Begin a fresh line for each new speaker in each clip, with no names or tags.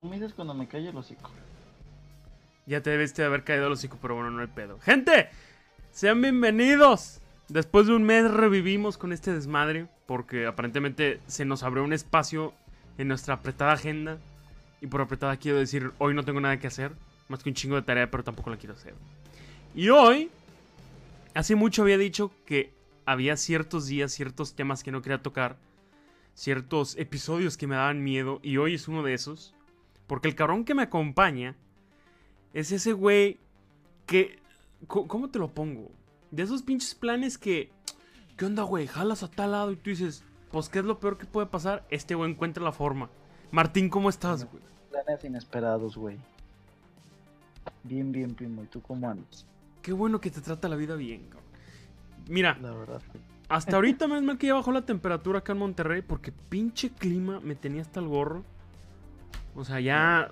Me cuando me calle el hocico.
Ya te debiste de haber caído el hocico, pero bueno, no hay pedo. ¡Gente! Sean bienvenidos. Después de un mes revivimos con este desmadre, porque aparentemente se nos abrió un espacio en nuestra apretada agenda. Y por apretada quiero decir, hoy no tengo nada que hacer, más que un chingo de tarea, pero tampoco la quiero hacer. Y hoy, hace mucho había dicho que había ciertos días, ciertos temas que no quería tocar, ciertos episodios que me daban miedo, y hoy es uno de esos. Porque el cabrón que me acompaña es ese güey que... ¿Cómo te lo pongo? De esos pinches planes que... ¿Qué onda, güey? Jalas a tal lado y tú dices, pues, ¿qué es lo peor que puede pasar? Este güey encuentra la forma. Martín, ¿cómo estás, güey?
Planes inesperados, güey. Bien, bien, primo. ¿Y tú cómo andas?
Qué bueno que te trata la vida bien, cabrón. Mira,
La verdad.
hasta ahorita menos mal que ya bajó la temperatura acá en Monterrey porque pinche clima me tenía hasta el gorro. O sea, ya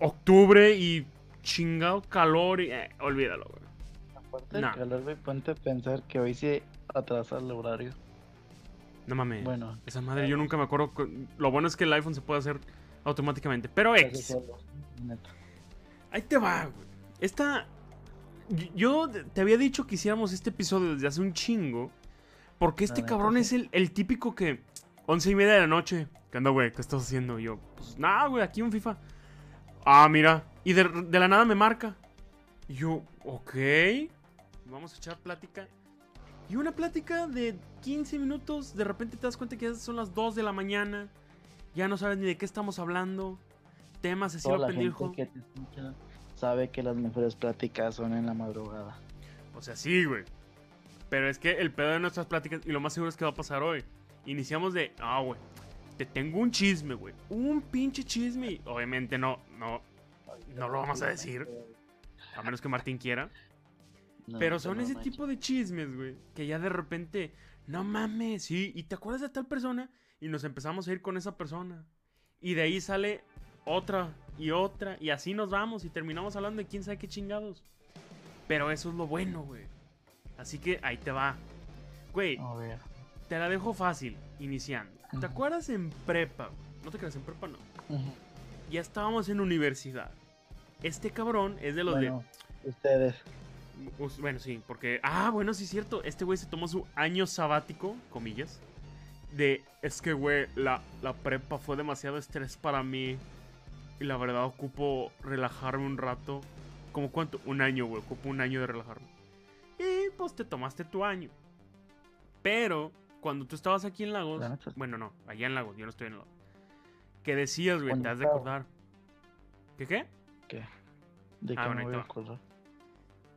octubre y chingado calor y... eh, olvídalo, güey.
Aparte
No.
del calor, güey, ponte a pensar que hoy sí atrasa el horario.
No mames.
Bueno,
Esa madre, yo nunca me acuerdo. cu- Lo bueno es que el iPhone se puede hacer automáticamente. Pero X. Ahí te va, güey. Esta. Yo te había dicho que hiciéramos este episodio desde hace un chingo. Porque este cabrón es el, el típico que. Once y media de la noche. ¿Qué onda, güey? ¿Qué estás haciendo? Y yo, pues nada, güey, aquí un FIFA. Ah, mira. Y de, de la nada me marca. Y yo, ok. Vamos a echar plática. Y una plática de 15 minutos. De repente te das cuenta que ya son las 2 de la mañana. Ya no sabes ni de qué estamos hablando. Temas así lo
la
pendejo.
gente que te escucha sabe que las mejores pláticas son en la madrugada.
O sea, sí, güey. Pero es que el pedo de nuestras pláticas, y lo más seguro es que va a pasar hoy. Iniciamos de, ah, güey, te tengo un chisme, güey. Un pinche chisme. Obviamente no, no, no lo vamos a decir. A menos que Martín quiera.
No,
Pero son
no
ese
manches.
tipo de chismes, güey. Que ya de repente, no mames, sí. Y te acuerdas de tal persona. Y nos empezamos a ir con esa persona. Y de ahí sale otra y otra. Y así nos vamos. Y terminamos hablando de quién sabe qué chingados. Pero eso es lo bueno, güey. Así que ahí te va. Güey,
A ver.
Te la dejo fácil, iniciando. ¿Te acuerdas en prepa? No te creas, en prepa no. Ya estábamos en universidad. Este cabrón es de los
Bueno, ustedes.
de. Us- Bueno, sí, porque. Ah, bueno, sí es cierto. Este güey se tomó su año sabático, comillas. De. Es que, güey, la, la prepa fue demasiado estrés para mí. Y la verdad, ocupo relajarme un rato. ¿Como cuánto? Un año, güey. Ocupo un año de relajarme. Y pues te tomaste tu año. Pero, cuando tú estabas aquí en Lagos. Bueno, no, allá en Lagos, yo no estoy en Lagos. ¿Qué decías, güey? Te has de acordar. ¿Qué qué?
¿Qué? ¿De qué
Ah, bueno,
me
ahí
voy a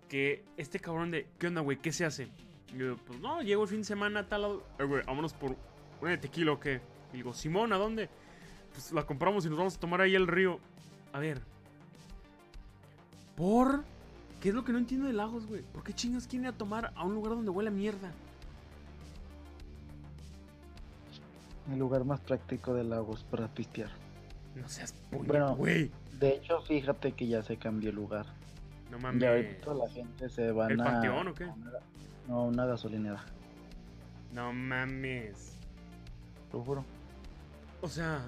que este cabrón de, ¿qué onda, güey? ¿Qué se hace? Y yo, pues no, llego el fin de semana a tal lado. Eh, güey, vámonos por una de tequila o qué. Y digo, Simón, ¿a dónde? Pues la compramos y nos vamos a tomar ahí el río. A ver. ¿Por? ¿Qué es lo que no entiendo de Lagos, güey? ¿Por qué chingas quieren ir a tomar a un lugar donde huele a mierda?
El lugar más práctico de Lagos para pistear.
No seas puñet,
Bueno,
güey.
De hecho, fíjate que ya se cambió el lugar.
No mames.
ahorita toda la gente se
¿El
a...
Panteón o qué?
una- No, una gasolinera.
No mames.
Lo juro.
O sea,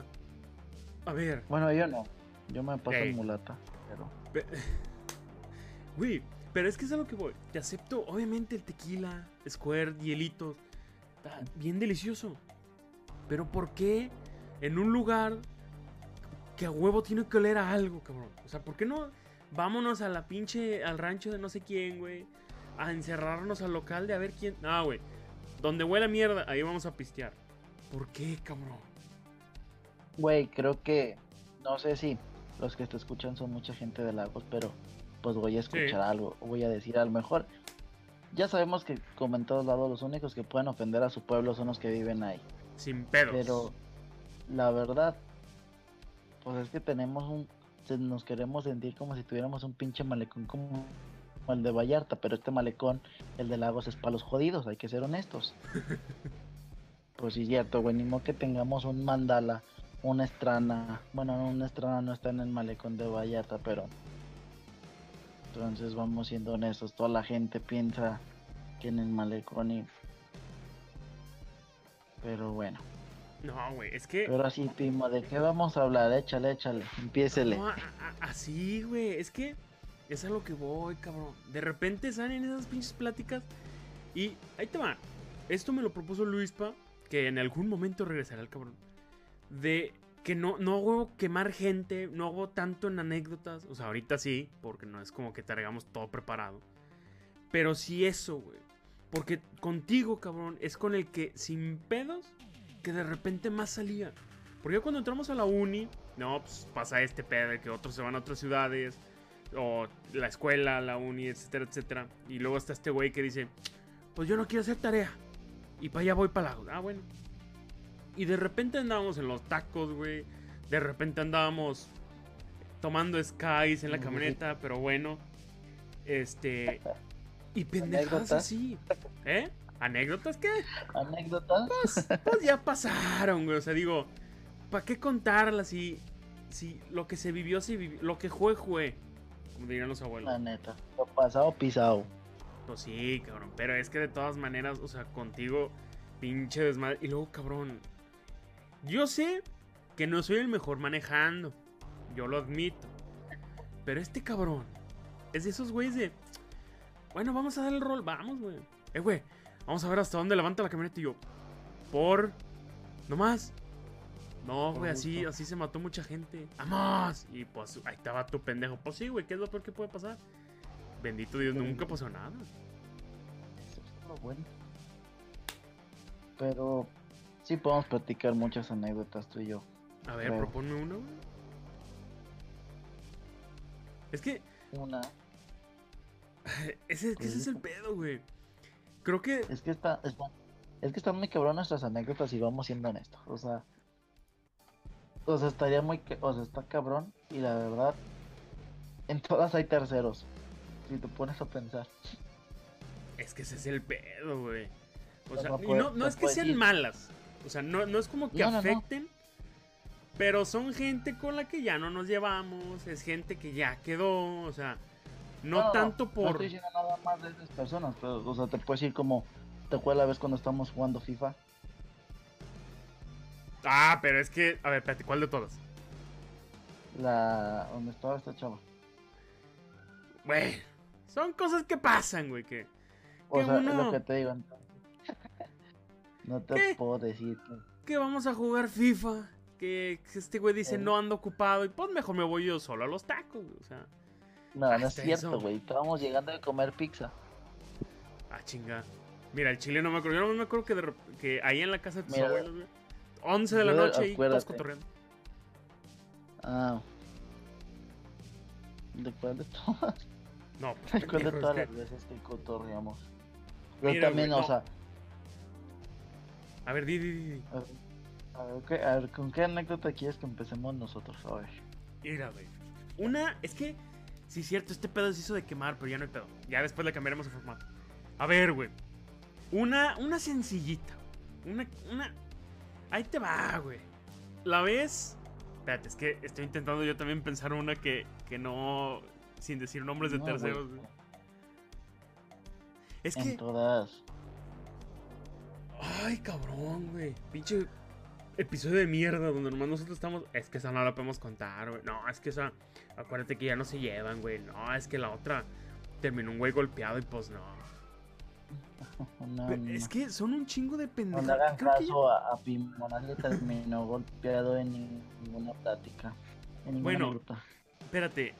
a ver.
Bueno, yo no. Yo me paso en mulata. Pero...
Pe- Güey, pero es que es a lo que voy. Te acepto, obviamente, el tequila, square, hielitos. Está bien delicioso. Pero ¿por qué en un lugar que a huevo tiene que oler a algo, cabrón? O sea, ¿por qué no vámonos a la pinche, al rancho de no sé quién, güey? A encerrarnos al local de a ver quién. No, güey. Donde huele a mierda, ahí vamos a pistear. ¿Por qué, cabrón?
Güey, creo que... No sé si los que te escuchan son mucha gente de Lagos, pero pues voy a escuchar
Sí.
algo. Voy a decir a lo mejor... Ya sabemos que como en todos lados los únicos que pueden ofender a su pueblo son los que viven ahí.
Sin pedos.
Pero la verdad, pues es que tenemos un, nos queremos sentir como si tuviéramos un pinche malecón como el de Vallarta, pero este malecón, el de Lagos es para los jodidos, hay que ser honestos. pues sí, cierto, güey, ni modo que tengamos un mandala, una estrana, bueno, una estrana no está en el malecón de Vallarta, pero entonces vamos siendo honestos, toda la gente piensa que en el malecón y... Pero bueno.
No, güey, es que.
Pero así, Pimo, ¿de qué vamos a hablar? Échale, échale, empiésele.
No, así, güey. Es que es a lo que voy, cabrón. De repente salen esas pinches pláticas. Y ahí te va. Esto me lo propuso Luispa. Que en algún momento regresará el cabrón. De que no, no hago quemar gente. No hago tanto en anécdotas. O sea, ahorita sí. Porque no es como que traigamos todo preparado. Pero sí eso, güey. Porque contigo, cabrón, es con el que sin pedos. Que de repente más salía. Porque cuando entramos a la uni, no, pues pasa este pedo de que otros se van a otras ciudades, o la escuela, la uni, etcétera, etcétera. Y luego está este güey que dice, pues yo no quiero hacer tarea. Y para allá voy para la... Ah, bueno. Y de repente andábamos en los tacos, güey. De repente andábamos tomando skies en la camioneta, pero bueno. Este... Y pendejadas así. ¿Eh? ¿Anécdotas qué?
¿Anécdotas?
Pues ya pasaron, güey. O sea, digo, ¿para qué contarlas si, si lo que se vivió, se vivió? Lo que fue, fue. Como dirían los abuelos.
La neta. Lo pasado, pisado.
Pues sí, cabrón. Pero es que de todas maneras, o sea, contigo, pinche desmadre. Y luego, cabrón. Yo sé que no soy el mejor manejando. Yo lo admito. Pero este cabrón es de esos güeyes de. Bueno, vamos a dar el rol. Vamos, güey. Eh, güey. Vamos a ver hasta dónde levanta la camioneta y yo. Por. No más. No, güey, así, así se mató mucha gente. ¡Vamos! Y pues ahí estaba tu pendejo. Pues sí, güey, ¿qué es lo peor que puede pasar? Bendito Dios, nunca pasó nada.
Eso es lo bueno. Pero sí podemos platicar muchas anécdotas tú y yo.
A ver,
Creo.
proponme uno. güey. Es que
Una,
ese, que ese es el pedo, güey. Creo que
es que está, está- es que están muy cabrón nuestras anécdotas y vamos siendo honestos. O sea, o sea, estaría muy, o sea, está cabrón y la verdad, en todas hay terceros. Si te pones a pensar.
es que ese es el pedo, güey. O
O
sea,
puede-
no, es que sean malas. O sea, no, no es como que afecten. Pero son gente con la que ya no nos llevamos. Es gente que ya quedó. O sea, no, tanto
No
por.
estoy diciendo nada más de esas personas, pero, o sea, te puedes decir como, ¿te acuerdas la vez cuando estamos jugando FIFA?
Ah, pero es que. A ver, espérate, ¿cuál de todas?
La, donde estaba esta chava.
Güey. Son cosas que pasan, güey. Que.
O
Que
sea, es lo que te digo entonces. no te
¿Qué?
puedo decir que...
que vamos a jugar FIFA. Que este güey dice
Eh.
no ando ocupado. Y pues mejor me voy yo solo a los tacos, güey. O sea,
No, no es cierto, güey. Estábamos llegando a comer pizza.
ah, chinga. Mira, el chile no me acuerdo. Yo no me acuerdo que, de que ahí en la casa de tus
Mira,
abuelos, güey. 11 de la noche y todos cotorreando.
Ah. ¿De cuál de todas?
No, pues,
¿De cuál de todas
es
las
que-
veces que cotorreamos? Yo
Mira,
también, o sea,
A ver, di, di, di, di.
a ver, a ver, ¿qué- a ver, ¿con qué anécdota quieres que empecemos nosotros? A ver.
Mira, güey. Una, es que, sí, cierto, este pedo se hizo de quemar, pero ya no hay pedo. Ya después le cambiaremos el formato. A ver, güey. Una, una sencillita. Una, una. Ahí te va, güey. La ves. Espérate, es que estoy intentando yo también pensar una que, que no. Sin decir nombres de
No,
terceros, güey. Es
En
que.
todas.
Ay, cabrón, güey. Pinche episodio de mierda donde nomás nosotros estamos. Es que esa no la podemos contar, güey. No, es que esa. Acuérdate que ya no se llevan, güey. No, es que la otra terminó un güey golpeado y pues no.
No, no,
es
no.
que son un chingo de
No
pendejas.
le hagan
Creo que ya-
caso a, a nadie terminó golpeado en ninguna plática. En ninguna
Bueno.
anécdota.
Espérate.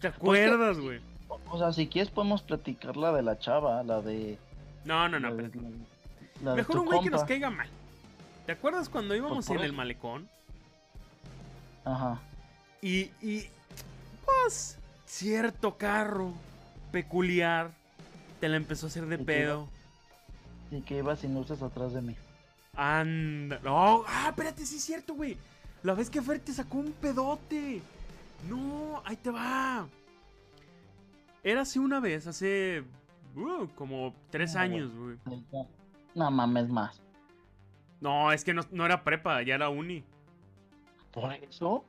¿Te acuerdas, güey?
O, sea, si quieres podemos platicar la de la chava, la de...
No, no, no,
la de-
espérate.
la de
Mejor un güey que nos caiga mal. ¿Te acuerdas cuando íbamos en el malecón?
Ajá.
Y, y, pues, cierto carro peculiar te la empezó a hacer de
¿Y
pedo.
Y que iba sin luces atrás de mí.
Anda. No, ah, espérate, sí es cierto, güey. La vez que Fer te sacó un pedote. No, ahí te va. Era así una vez, hace uh, como tres
No,
años, güey.
No mames más.
No, es que no, no era prepa, ya era uni.
¿Por eso?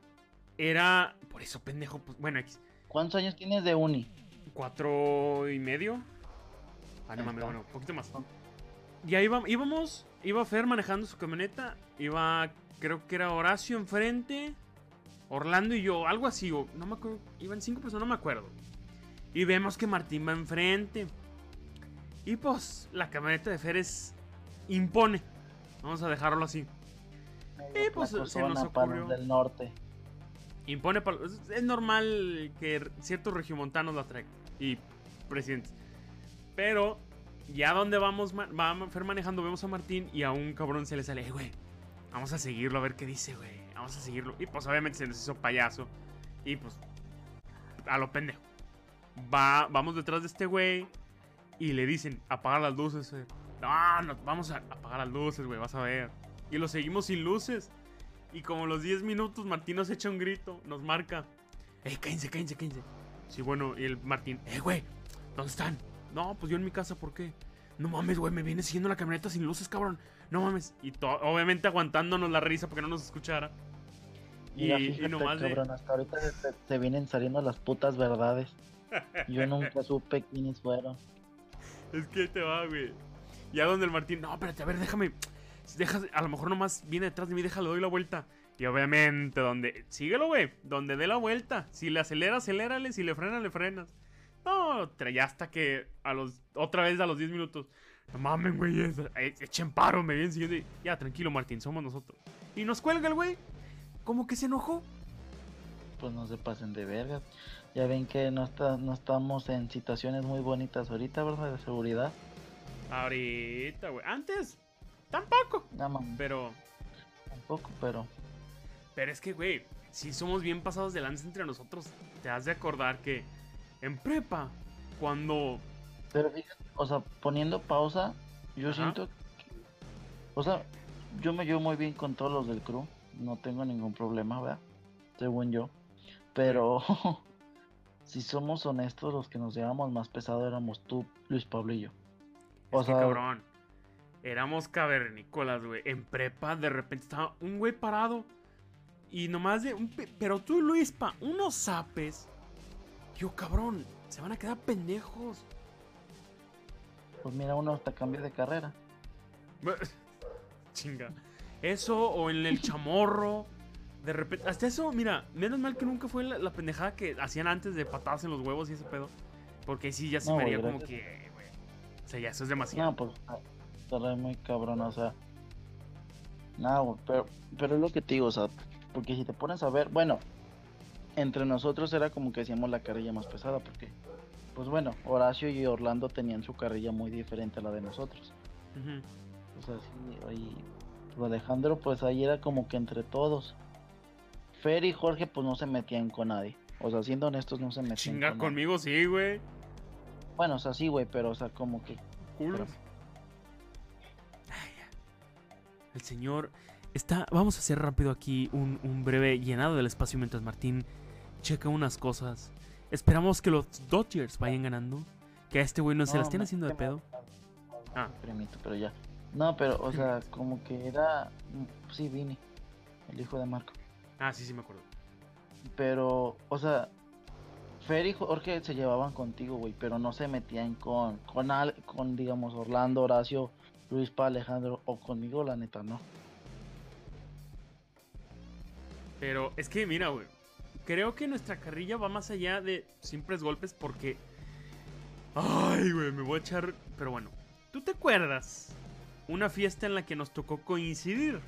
Era. Por eso, pendejo, pues. Bueno, X.
¿Cuántos años tienes de uni?
Cuatro y medio. Ah, no mames, bueno, un poquito más. y ahí íbamos, íbamos, iba Fer manejando su camioneta, iba, creo que era Horacio enfrente, Orlando y yo, algo así, o no me acuerdo, iban cinco personas, no me acuerdo. Y vemos que Martín va enfrente. Y pues, la camioneta de Fer es impone. Vamos a dejarlo así. Y, pues, se nos ocurrió.
del norte.
Impone es- normal que ciertos regiomontanos la traigan. Y presidentes. Pero, ya donde vamos, va Fer manejando, vemos a Martín y a un cabrón se le sale, "Eh, güey, vamos a seguirlo a ver qué dice, güey. Vamos a seguirlo. Y pues obviamente se nos hizo payaso. Y pues, a lo pendejo. Va, vamos detrás de este güey y le dicen, apaga las luces. Fer". No, no, vamos a apagar las luces, güey, vas a ver. Y lo seguimos sin luces. Y como los 10 minutos, Martín nos echa un grito, nos marca. ¡Eh, cállense, cállense, cállense! Sí, bueno, y el Martín, ¡eh, güey! ¿Dónde están? No, pues yo en mi casa, ¿por qué? No mames, güey, me viene siguiendo la camioneta sin luces, cabrón. No mames. Y obviamente aguantándonos la risa porque no nos escuchara. Y,
Mira,
y
fíjate,
de-
cabrón, hasta ahorita se vienen saliendo las putas verdades. Yo nunca supe quiénes fueron.
Es que te va, güey. Ya donde el Martín, no, espérate, a ver, déjame. Deja, a lo mejor nomás viene detrás de mí, déjalo, doy la vuelta. Y obviamente, donde. Síguelo, güey. Donde dé la vuelta. Si le acelera, acelérale. Si le frena, le frenas. No, ya hasta que a los. Otra vez a los 10 minutos. No mames, güey. eh, Echen paro, me vienen siguiendo. Ya, tranquilo, Martín, somos nosotros. Y nos cuelga el güey. Como que se enojó.
Pues no se pasen de vergas. Ya ven que no, está, no estamos en situaciones muy bonitas ahorita, ¿verdad? De seguridad.
Ahorita, güey. Antes, tampoco. Pero.
tampoco, pero.
Pero es que, güey, si somos bien pasados de lanza entre nosotros, te has de acordar que en prepa, cuando...
Pero fíjate, o sea, poniendo pausa, yo
Ajá.
siento que. O sea, yo me llevo muy bien con todos los del crew. No tengo ningún problema, ¿verdad? Según yo. Pero. si somos honestos, los que nos llevamos más pesado éramos tú, Luis Pablo y yo. O
es que,
sea-
cabrón, éramos cavernícolas, güey. En prepa, de repente estaba un güey parado y nomás de... Un pe- Pero tú, Luispa, unos zapes. Yo, cabrón, se van a quedar pendejos.
Pues mira, uno hasta cambia de carrera.
Chinga. Eso o en el chamorro. De repente, hasta eso, mira, menos mal que nunca fue la, la pendejada que hacían antes de patadas en los huevos y ese pedo. Porque sí, ya se
No,
me haría como que. O sea, ya eso es demasiado.
No, pues ah, estará muy cabrón, o sea. No, pero, pero es lo que te digo, o sea, porque si te pones a ver, bueno, entre nosotros era como que hacíamos la carrilla más pesada, porque, pues bueno, Horacio y Orlando tenían su carrilla muy diferente a la de nosotros. O sea, sí, y Alejandro, pues ahí era como que entre todos. Fer y Jorge, pues no se metían con nadie. O sea, siendo honestos, no se metían
Chinga
con nadie.
conmigo, sí, güey.
Bueno, o sea, sí, güey, pero, o sea, como que.
El señor está. Vamos a hacer rápido aquí un, un breve llenado del espacio mientras Martín checa unas cosas. Esperamos que los Dodgers vayan ganando. Que a este güey no, se la estén
me-
haciendo de
me-
pedo. Ah.
Primito, pero ya. No, pero, o sea, como que era. mm, Sí, Vini, el hijo de Marco.
Ah, sí, sí, me acuerdo.
Pero, o sea, Fer y Jorge se llevaban contigo, güey, pero no se metían con, con, Al- con digamos, Orlando, Horacio, Luis Pa, Alejandro o conmigo, la neta, no.
Pero es que, mira, güey. Creo que nuestra carrilla va más allá de simples golpes porque. Ay, güey, me voy a echar. Pero bueno, ¿tú te acuerdas? Una fiesta en la que nos tocó coincidir.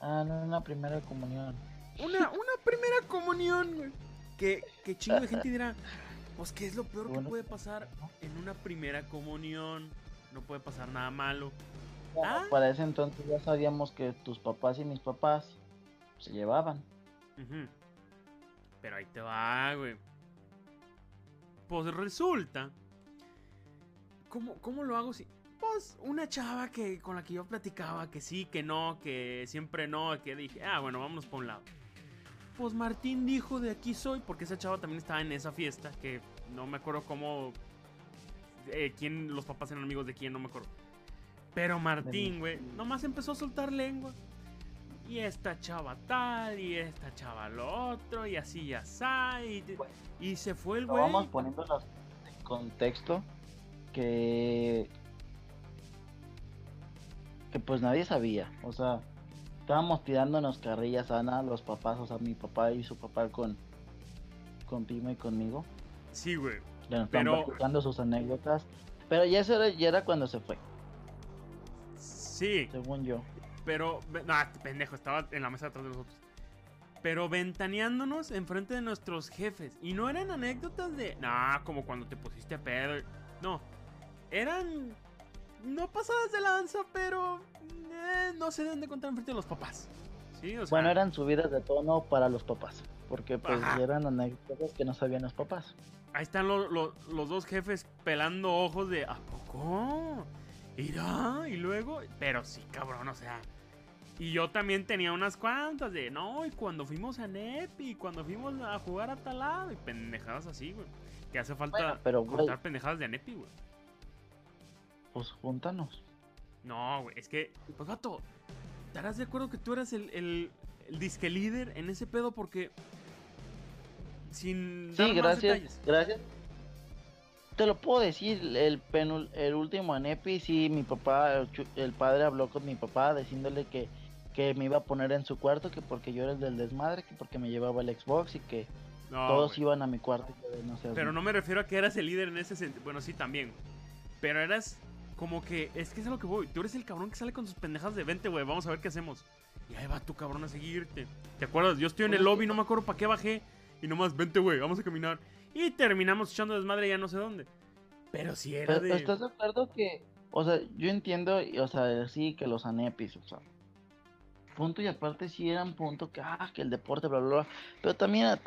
Ah, no, una primera comunión.
Una, una primera comunión, güey. Que, que chingo de gente dirá, pues, ¿qué es lo peor que puede pasar en una primera comunión? No puede pasar nada malo. Ah.
Para ese entonces ya sabíamos que tus papás y mis papás se llevaban.
Pero ahí te va, güey. Pues resulta. ¿Cómo, cómo lo hago si.? Pues una chava que con la que yo platicaba, que sí, que no, que siempre no, que dije, ah, bueno, vámonos por un lado. Pues Martín dijo de aquí soy, porque esa chava también estaba en esa fiesta, que no me acuerdo cómo. eh, quién, los papás eran amigos de quién, no me acuerdo. Pero Martín, güey, nomás empezó a soltar lengua. Y esta chava tal, y esta chava lo otro, y así ya está. Y,
Bueno.
y se fue el güey.
vamos poniendo en contexto que que pues nadie sabía. O sea, estábamos tirándonos carrillas Ana, los papás, o sea, mi papá y su papá con, con Pima y conmigo.
Sí, güey.
Le nos
Pero-
platicando sus anécdotas. Pero ya, eso era, ya era cuando se fue,
Sí,
según yo.
pero. No, este pendejo, estaba en la mesa atrás de nosotros. Pero ventaneándonos enfrente de nuestros jefes. Y no eran anécdotas de. Nah, como cuando te pusiste a pedo. No. Eran. No pasadas de lanza, pero. eh, no se deben de contar enfrente de los papás. Sí, o sea.
Bueno, eran subidas de tono para los papás. Porque pues
Ajá.
eran anécdotas que no sabían los papás.
Ahí están lo- lo- los dos jefes pelando ojos de ¿A poco? ¿Irá? Y luego. Pero sí, cabrón, o sea. Y yo también tenía unas cuantas de no, y cuando fuimos a Nepi, cuando fuimos a jugar a tal lado, y pendejadas así, güey. Que hace falta
Bueno, pero,
contar pendejadas de Nepi, güey.
Pues júntanos.
No, güey, es que, pues vato, ¿estarás de acuerdo que tú eras el, el, el disque líder en ese pedo? Porque. Sin. dar
Sí,
más
gracias.
detalles.
Gracias. Te lo puedo decir, el penul- el último en Epi, sí, mi papá, el, padre habló con mi papá diciéndole que, que me iba a poner en su cuarto, que porque yo era el del desmadre, que porque me llevaba el Xbox y que
No,
todos iban a mi cuarto. que no
Pero no me refiero a que eras el líder en ese sentido. Bueno, sí, también. Pero eras como que. Es que es a lo que voy. Tú eres el cabrón que sale con sus pendejadas de 20, güey. Vamos a ver qué hacemos. Y ahí va tu cabrón a seguirte. ¿Te acuerdas? Yo estoy en el lobby, no me acuerdo para qué bajé. Y nomás, vente, güey, vamos a caminar. Y terminamos echando desmadre ya no sé dónde. Pero si era
Pero,
de.
¿Estás de acuerdo que, o sea, yo entiendo, o sea, sí, que los anepis, o sea, punto y aparte sí eran punto que, ah, que el deporte, bla, bla, bla, pero también,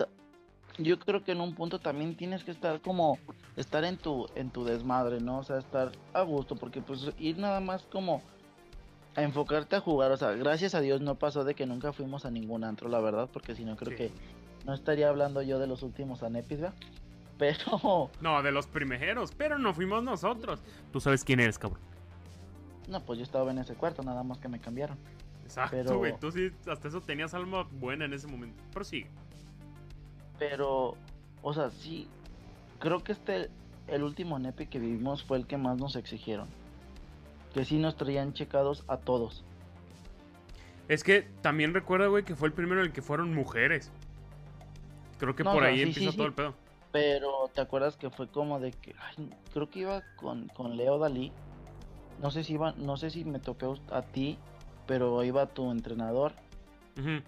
yo creo que en un punto también tienes que estar como, estar en tu, en tu desmadre, ¿no? O sea, estar a gusto, porque pues ir nada más como a enfocarte a jugar, o sea, gracias a Dios no pasó de que nunca fuimos a ningún antro, la verdad, porque si no creo
Sí.
que no estaría hablando yo de los últimos anepis, ¿verdad? Pero...
No, de los primeros. Pero no fuimos nosotros. Tú sabes quién eres, cabrón.
No, pues yo estaba en ese cuarto, nada más que me cambiaron.
Exacto,
Pero-
güey. Tú sí, hasta eso tenías alma buena en ese momento. Pero sí.
Pero, o sea, sí, creo que este, el último nepe que vivimos fue el que más nos exigieron. Que sí nos traían checados a todos.
Es que también recuerda, güey, que fue el primero en el que fueron mujeres. Creo que
No,
por ahí
sí,
empieza
sí,
todo
sí.
el pedo.
Pero, ¿te acuerdas que fue como de que, ay, creo que iba con, con Leo Dalí? No sé si iba, no sé si me tocó a ti, pero iba tu entrenador.
Ujú.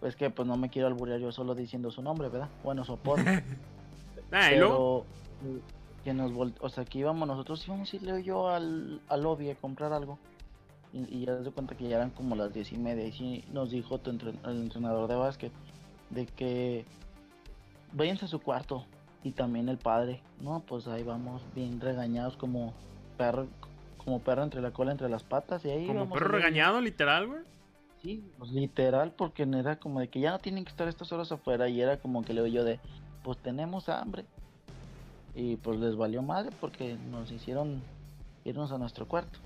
Pues que pues no me quiero alburear yo solo diciendo su nombre, ¿verdad? Bueno,
luego.
Pero eh, que nos vol- o sea, que íbamos nosotros íbamos a ir Leo y yo al, al lobby a comprar algo. Y, y ya se cuenta que ya eran como las diez y media. Y sí nos dijo tu entren- el entrenador de básquet de que váyanse a su cuarto. Y también el padre. No, pues ahí vamos, bien regañados como perro, como perro entre la cola, entre las patas. Y ahí
Como perro regañado, literal, güey.
Sí, pues literal, porque era como de que ya no tienen que estar estas horas afuera y era como que le yo de, pues tenemos hambre. Y pues les valió madre porque nos hicieron irnos a nuestro cuarto.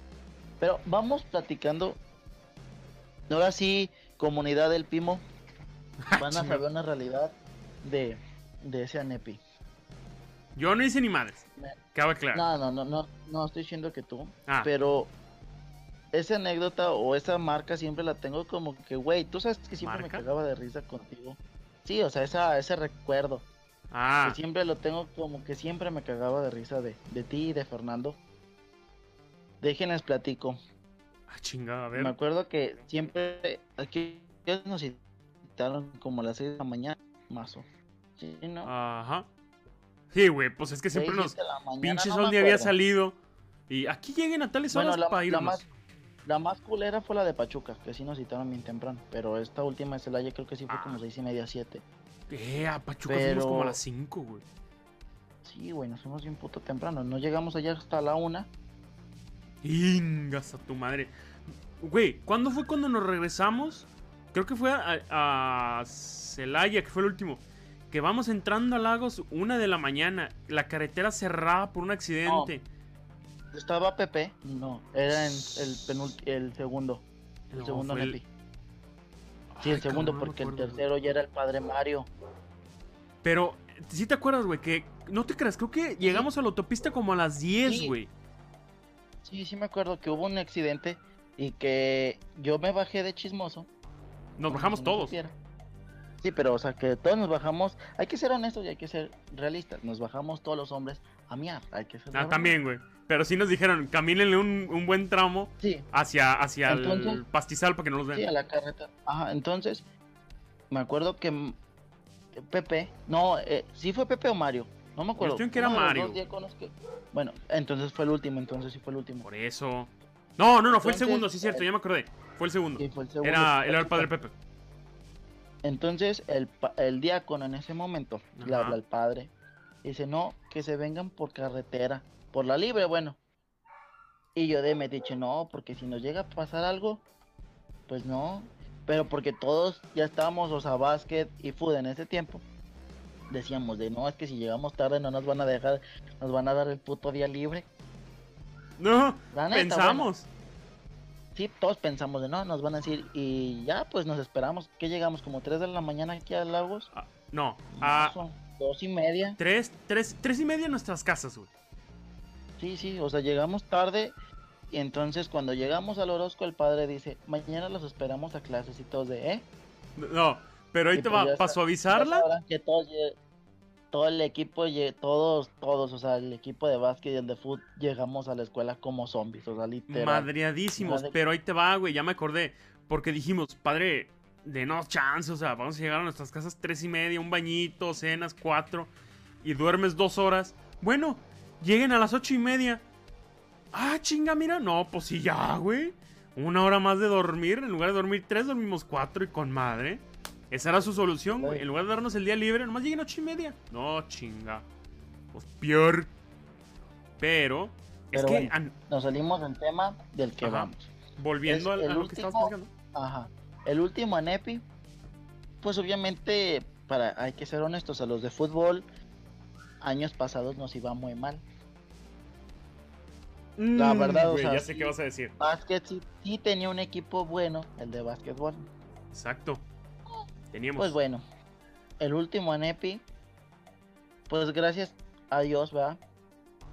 Pero vamos platicando. Ahora sí, comunidad del Pimo, van a saber una realidad de, de ese Anepi.
Yo no hice ni madres. Cabe claro.
No, no, no, no, no estoy diciendo que tú,
Ah,
pero esa anécdota o esa marca siempre la tengo como que, güey, tú sabes que siempre
¿Marca?
me cagaba de risa contigo. Sí, o sea, esa, ese recuerdo.
ah,
Que siempre lo tengo como que siempre me cagaba de risa de, de ti y de Fernando. Déjenles platico.
ah, chingada, a
Me
ver.
acuerdo que siempre aquí nos citaron como a las 6 de la mañana, mazo. Sí, ¿no?
Ajá. Sí, güey, pues es que siempre nos.
mañana,
Pinche
no me
ni había salido. Y aquí lleguen a tales
Bueno,
horas
la,
para
la
irnos.
más, la más culera fue la de Pachuca, que sí nos citaron bien temprano. Pero esta última de Celaya creo que sí fue
Ah.
como seis y media, siete.
Eh, a Pachuca fuimos
Pero-
como a las 5, güey.
Sí, güey, nos fuimos bien puto temprano. No llegamos allá hasta la una.
Ingas a tu madre. Güey, ¿cuándo fue cuando nos regresamos? Creo que fue a, a Celaya, que fue el último. Que vamos entrando a Lagos una de la mañana. La carretera cerrada por un accidente.
Estaba Pepe. No, era en el el segundo. El
No,
segundo
el-
Nepi. Sí,
Ay,
el segundo,
cabrón, no me
porque el tercero ya era el padre Mario.
Pero, si te acuerdas, güey, que no te creas, creo que llegamos a la autopista como a las 10,
Sí.
güey.
Sí, sí me acuerdo que hubo un accidente, Y que yo me bajé de chismoso.
Nos bajamos
no
todos.
Sí, pero o sea que todos nos bajamos. Hay que ser honestos y hay que ser realistas. Nos bajamos todos los hombres a miar. Hay que.
Ah, también, güey. Pero sí nos dijeron, camínenle un, un buen tramo
Sí,
hacia, hacia el pastizal para que no los
sí, a
vean.
la carreta. Ajá, entonces. Me acuerdo que Pepe. No, eh, sí fue Pepe o Mario. No me acuerdo.
Cuestión que era Mario.
que- Bueno, entonces fue el último. Entonces sí fue el último.
Por eso. No, no, no, fue el segundo, sí, cierto,
eh,
ya me acordé. Fue el segundo.
Sí, fue el segundo.
Era, era el padre Pepe.
Entonces el, el diácono en ese momento le
Ajá.
habla al padre. Dice, no, que se vengan por carretera, por la libre, bueno. Y yo de me dicho, no, porque si nos llega a pasar algo, pues no. Pero porque todos ya estábamos, o sea, básquet y fútbol en ese tiempo. Decíamos de, no, es que si llegamos tarde no nos van a dejar, nos van a dar el puto día libre.
No,
neta,
pensamos.
Sí, todos pensamos de, no, nos van a decir, y ya, pues nos esperamos. que llegamos? Como 3 de la mañana aquí a Lagos.
Ah, no, a
dos y media.
tres, tres, tres y media en nuestras casas, güey.
Sí, sí, o sea, llegamos tarde y entonces cuando llegamos al Orozco el padre dice, mañana los esperamos a clases y todos de, ¿eh?
No, pero ahí
Y
te
pues
va, para suavizarla.
Que todos, todo el equipo, todos, todos, o sea, el equipo de básquet y el de fútbol llegamos a la escuela como zombies, o sea, literal.
Madreadísimos,
Madre-
pero ahí te va, güey, ya me acordé. Porque dijimos, padre, denos chance, o sea, vamos a llegar a nuestras casas tres y media, un bañito, cenas, cuatro, y duermes dos horas. Bueno, lleguen a las ocho y media. Ah, chinga, mira, no, pues sí, ya, güey. Una hora más de dormir, en lugar de dormir tres, dormimos cuatro y con madre. Esa era su solución, güey. En lugar de darnos el día libre, nomás lleguen a ocho y media. No, chinga. Pues peor. Pero, es que
bueno. Nos salimos del tema del que
Ajá.
vamos.
volviendo al- a, lo que estabas platicando.
Ajá. El último en EPI, pues obviamente, para, hay que ser honestos, a los de fútbol, años pasados nos iba muy mal. La
Mm,
verdad, o
güey,
sea,
ya sé
sí.
qué vas a decir.
Básquet sí, sí tenía un equipo bueno, el de básquetbol.
Exacto. Teníamos.
Pues bueno, el último en EPI, pues gracias a Dios, ¿verdad?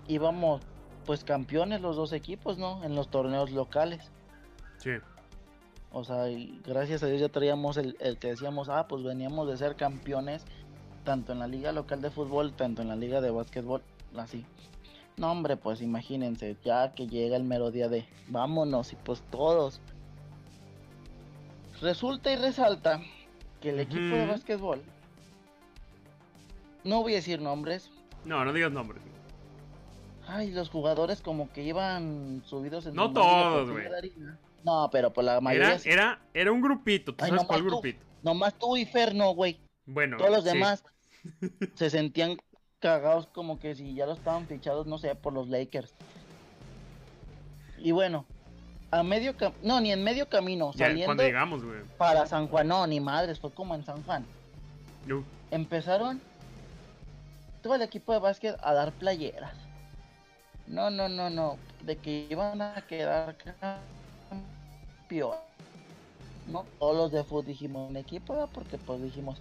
Íbamos pues campeones los dos equipos, ¿no? En los torneos locales.
Sí.
O sea, y gracias a Dios ya traíamos el, el que decíamos, ah, pues veníamos de ser campeones, tanto en la liga local de fútbol, tanto en la liga de básquetbol, así. No, hombre, pues imagínense, ya que llega el mero día de vámonos y pues todos. Resulta y resalta que el equipo de básquetbol, no voy a decir nombres,
No, no digas nombres.
ay, los jugadores como que iban subidos en
No todos, güey.
No, pero por la mayoría
Era,
sí.
era, era un grupito. ¿Tú
Ay,
sabes cuál
tú.
grupito?
Nomás tú y Fer no, güey.
Bueno.
Todos los
sí.
demás se sentían cagados como que si ya lo estaban fichados, no sé, por los Lakers. Y bueno, a medio camino, no, ni en medio camino,
Ya,
saliendo
cuando llegamos, güey.
para San Juan, no, ni madres, fue como en San Juan.
No.
Empezaron todo el equipo de básquet a dar playeras. No, no, no, no, de que iban a quedar campeón. No, todos los de fútbol dijimos un equipo, ¿verdad? porque pues dijimos,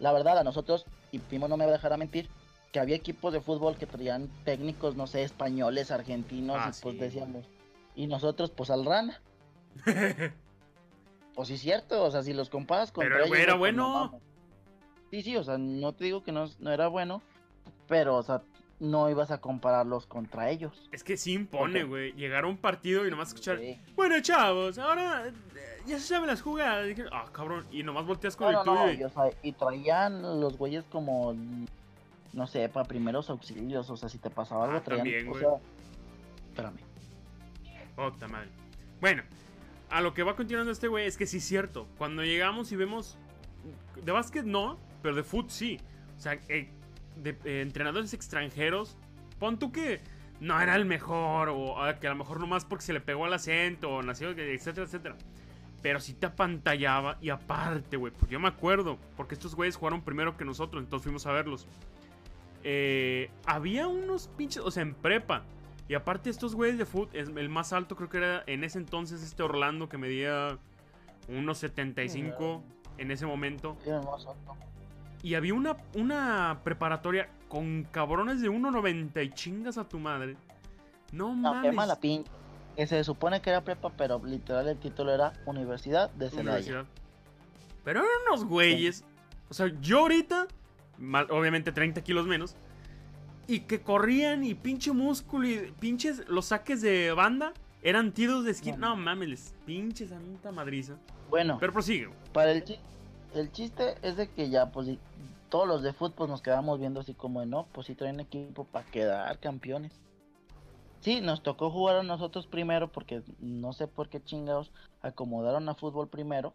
la verdad a nosotros, y Primo no me va a dejar a mentir, que había equipos de fútbol que traían técnicos, no sé, españoles, argentinos,
Ah,
y pues
sí,
decíamos, y nosotros pues al rana. Pues sí cierto, o sea, si los comparas con
Pero era bueno.
pues, Sí, sí, o sea, no te digo que no, no era bueno, pero, o sea, no ibas a compararlos contra ellos.
Es que sí impone, güey. Llegar a un partido y nomás escuchar.
Sí.
Bueno, chavos, ahora eh, ya se saben las jugadas. Y Ah, cabrón. Y nomás volteas con
No,
el
no,
tuyo. y-
y, o sea, y traían los güeyes como, no sé, para primeros auxilios, o sea, si te pasaba algo,
Ah,
traían,
también,
o
güey.
sea, espérame.
Puta madre. Bueno, a lo que va continuando este güey es que sí es cierto. Cuando llegamos y vemos. De básquet no, pero de foot sí. O sea, eh, de eh, entrenadores extranjeros. Pon tú que no era el mejor. O que a lo mejor nomás porque se le pegó el acento. O nació, etcétera, etcétera. Pero sí te apantallaba. Y aparte, güey. Porque yo me acuerdo. Porque estos güeyes jugaron primero que nosotros. Entonces fuimos a verlos. Eh, había unos pinches. O sea, en prepa. Y aparte estos güeyes de foot, el más alto creo que era en ese entonces este Orlando que medía unos 75 en ese momento.
Más alto.
Y había una, una preparatoria con cabrones de 1.90 y chingas a tu madre. No
No, qué
mames.
mala pinche. que se supone que era prepa, pero literal el título era Universidad de Celaya.
Pero eran unos güeyes. O sea, yo ahorita, obviamente 30 kilos menos, y que corrían y pinche músculo y pinches los saques de banda eran tiros de esquina.
No.
No mames, les pinches santa madriza.
Bueno,
Pero prosigue.
para el el chiste es de que ya, pues, todos los de fútbol nos quedamos viendo así como de, no, pues sí traen equipo para quedar campeones. Sí, nos tocó jugar a nosotros primero porque no sé por qué chingados acomodaron a fútbol primero.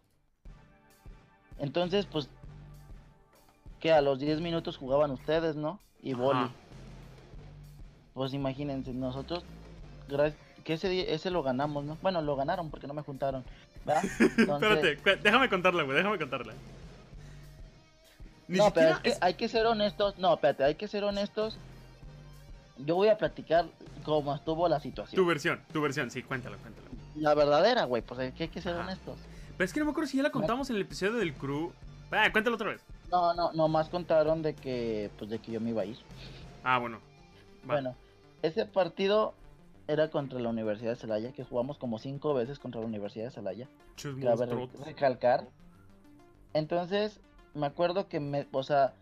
Entonces, pues, que a los 10 minutos jugaban ustedes, ¿no? Y boli. Pues imagínense, nosotros, que ese, ese lo ganamos, ¿no? Bueno, lo ganaron porque no me juntaron. ¿Verdad? Entonces-
Espérate, déjame contarla, güey, déjame contarla. Ni
no, pero es que
es-
hay que ser honestos. No, espérate, hay que ser honestos. Yo voy a platicar cómo estuvo la situación.
Tu versión, tu versión, sí, cuéntala, cuéntala.
La verdadera, güey, pues hay que, hay que ser
Ajá.
honestos.
Pero es que no me acuerdo si ya la contamos en el episodio del crew. Ah, cuéntalo otra vez.
No, no, nomás contaron de que, pues de que yo me iba a ir.
Ah, bueno. Va.
Bueno, ese partido era contra la Universidad de Celaya, que jugamos como cinco veces contra la Universidad de Celaya. Cabe recalcar. Entonces, me acuerdo que me, o sea,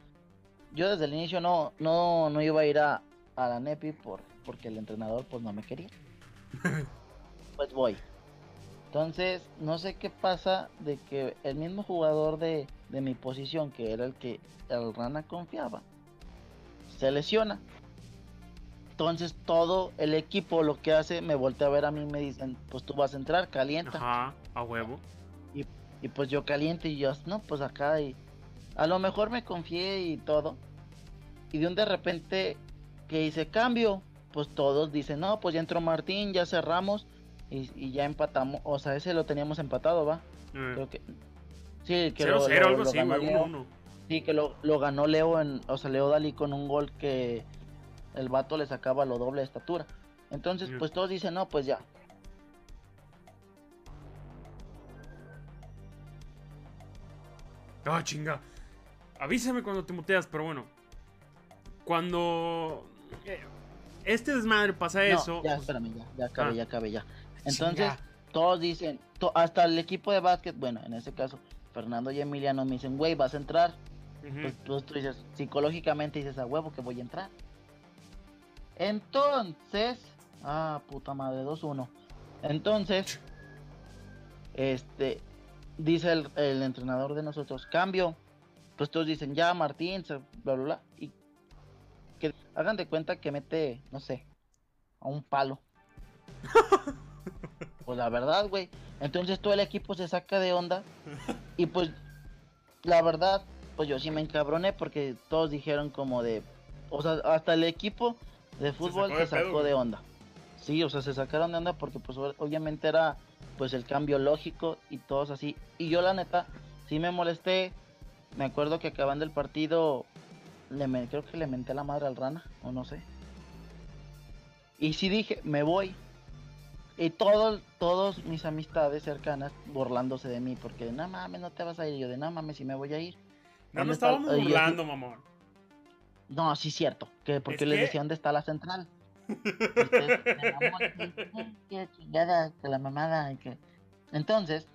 yo desde el inicio no, no, no iba a ir a, a la NEPI por, porque el entrenador pues no me quería. pues voy. Entonces, no sé qué pasa de que el mismo jugador de, de mi posición, que era el que el Rana confiaba, se lesiona. Entonces todo el equipo lo que hace, me voltea a ver a mí y me dicen, pues tú vas a entrar, calienta.
Ajá, a huevo.
Y pues yo caliente y yo, no, pues acá y a lo mejor me confié y todo. Y de un de repente que hice cambio, pues todos dicen, no, pues ya entró Martín, ya cerramos y, y ya empatamos. O sea, ese lo teníamos empatado, ¿va?
Eh,
Creo que... Sí, que lo,
0-0,
lo-
algo
lo
así,
ganó Leo.
1-1.
Sí, que lo ganó Leo en... O sea, Leo Dalí con un gol que el vato le sacaba lo doble de estatura. Entonces, pues todos dicen, no, pues ya.
Ah, chinga. Avísame cuando te muteas, pero bueno. Cuando eh, este desmadre pasa
No,
eso.
ya,
pues,
espérame, ya, ya acabé,
Ah.
ya acabé, ya. Entonces,
chinga.
todos dicen, to- hasta el equipo de básquet, bueno, en este caso, Fernando y Emiliano me dicen, güey, vas a entrar. Pues, pues tú dices, psicológicamente dices, a huevo que voy a entrar. Entonces, ah, puta madre, 2-1. Entonces, este, dice el, el entrenador de nosotros, cambio. Pues todos dicen, ya, Martín, bla, bla, bla. Y que hagan de cuenta que mete, no sé, a un palo. pues la verdad, güey. Entonces todo el equipo se saca de onda. Y pues, la verdad, pues yo sí me encabroné porque todos dijeron como de... O sea, hasta el equipo de fútbol
sacó
se
de
sacó de onda. Sí, o sea, se sacaron de onda porque pues obviamente era pues el cambio lógico y todos así. Y yo la neta, sí me molesté. Me acuerdo que acabando el partido, le me- creo que le menté la madre al rana, o no sé. Y sí dije, me voy. Y todos, todos mis amistades cercanas burlándose de mí, porque de no mames, no te vas a ir. Y yo de no mames, si me voy a ir.
No
¿Dónde
nos
está-
estábamos burlando, mamón.
No, sí, cierto. Que porque
Es
les
que-
decía dónde está la central. Y ustedes, "De mamón, que- que chingada, que la mamada. y que... Entonces,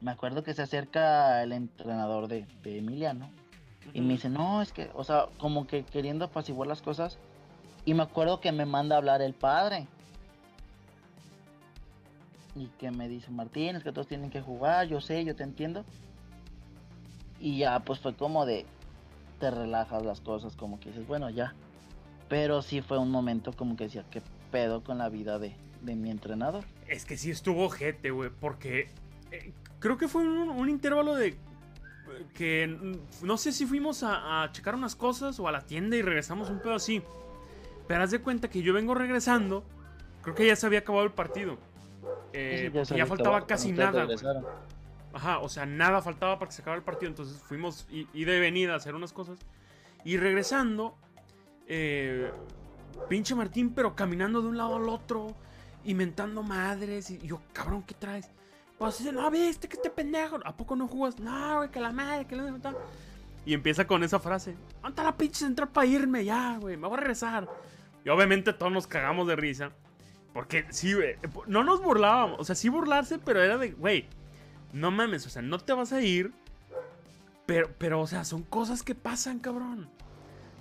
me acuerdo que se acerca el entrenador de, de Emiliano. Y me dice, no, es que, o sea, como que queriendo apaciguar las cosas. Y me acuerdo que me manda a hablar el padre. Y que me dice, Martín, es que todos tienen que jugar, yo sé, yo te entiendo. Y ya, pues fue como de, te relajas las cosas, como que dices, bueno, ya. Pero sí fue un momento como que decía, qué pedo con la vida de, de mi entrenador.
Es que sí estuvo ojete, güey, porque eh, creo que fue un, un intervalo de eh, que no sé si fuimos a, a checar unas cosas o a la tienda y regresamos un pedo así. Pero haz de cuenta que yo vengo regresando, creo que ya se había acabado el partido. Eh,
Sí,
ya faltaba casi nada. Ajá, o sea, nada faltaba para que se acabara el partido. Entonces fuimos y, y de venida a hacer unas cosas. Y regresando, eh, pinche Martín, pero caminando de un lado al otro, inventando madres. Y yo, cabrón, ¿qué traes? Pues dice, no, viste que este pendejo. ¿A poco no jugas? No, güey, que la madre, que la tal. Y empieza con esa frase: ¿Dónde la pinche central para irme ya, güey? Me voy a regresar. Y obviamente todos nos cagamos de risa. Porque sí, güey. No nos burlábamos. O sea, sí burlarse, pero era de, güey, no mames, o sea, no te vas a ir. Pero, pero, o sea, son cosas que pasan, cabrón.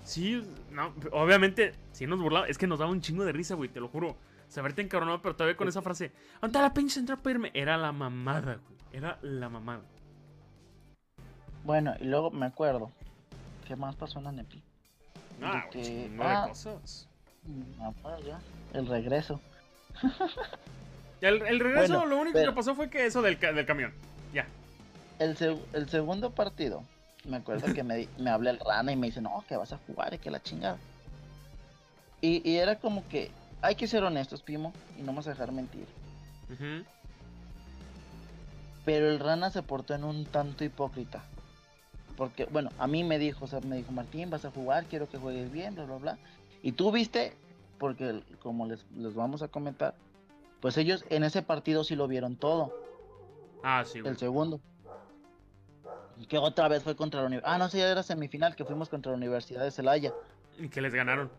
Sí, no, obviamente, sí nos burlaba. Es que nos daba un chingo de risa, güey, te lo juro. Saberte encaronado, pero todavía con esa frase. ¿Dónde la pinche central para irme? Era la mamada, güey. Era la mamada.
Bueno, y luego me acuerdo. ¿Qué más pasó en la Nepi?
Ah,
que-
chingo
ah.
de cosas.
Ah, pues ya, El regreso.
El, el regreso,
Bueno,
lo único
pero-
que pasó fue que eso del, del camión. Ya.
El, seg- el segundo partido, me acuerdo que me, me habla el rana y me dice, no, que vas a jugar y que la chingada. Y, y era como que, hay que ser honestos, Pimo, y no vamos a dejar mentir. Pero el rana se portó en un tanto hipócrita. Porque, bueno, a mí me dijo, o sea, me dijo, Martín, vas a jugar, quiero que juegues bien, bla, bla, bla. Y tú viste, porque como les, les vamos a comentar, pues ellos en ese partido sí lo vieron todo.
Ah, sí, güey.
El segundo. Que otra vez fue contra la Universidad. Ah, no, sí, era semifinal, que fuimos contra la Universidad de Celaya.
Y que les ganaron.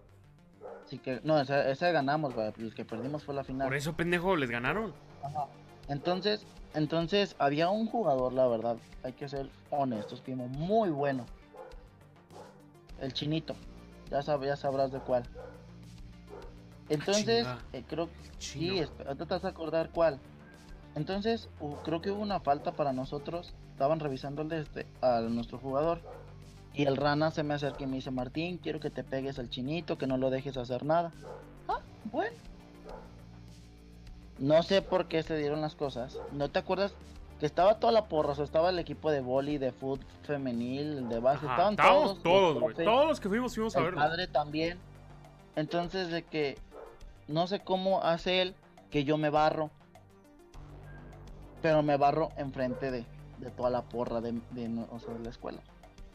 Así que, no, esa, esa ganamos, güey, El que perdimos fue la final.
Por eso, pendejo, les ganaron.
Ajá. Entonces, entonces, había un jugador, la verdad, hay que ser honestos, Pimo, muy bueno. El chinito. Ya, sab- ya sabrás de cuál. Entonces, eh, creo
Chino.
Sí, esp- ahorita te vas a acordar cuál. Entonces, hu- creo que hubo una falta para nosotros. Estaban revisando el este, a nuestro jugador. Y el rana se me acerca y me dice, Martín, quiero que te pegues al chinito, que no lo dejes hacer nada. Ah, bueno. No sé por qué se dieron las cosas. ¿No te acuerdas? Que estaba toda la porra, o sea, estaba el equipo de boli, de fútbol femenil, de base,
Ajá,
estaban todos.
todos, güey. Todos los que fuimos, fuimos a verlo.
padre también. Entonces de que no sé cómo hace él que yo me barro. Pero me barro enfrente de, de toda la porra de, de no- o sea, de la escuela.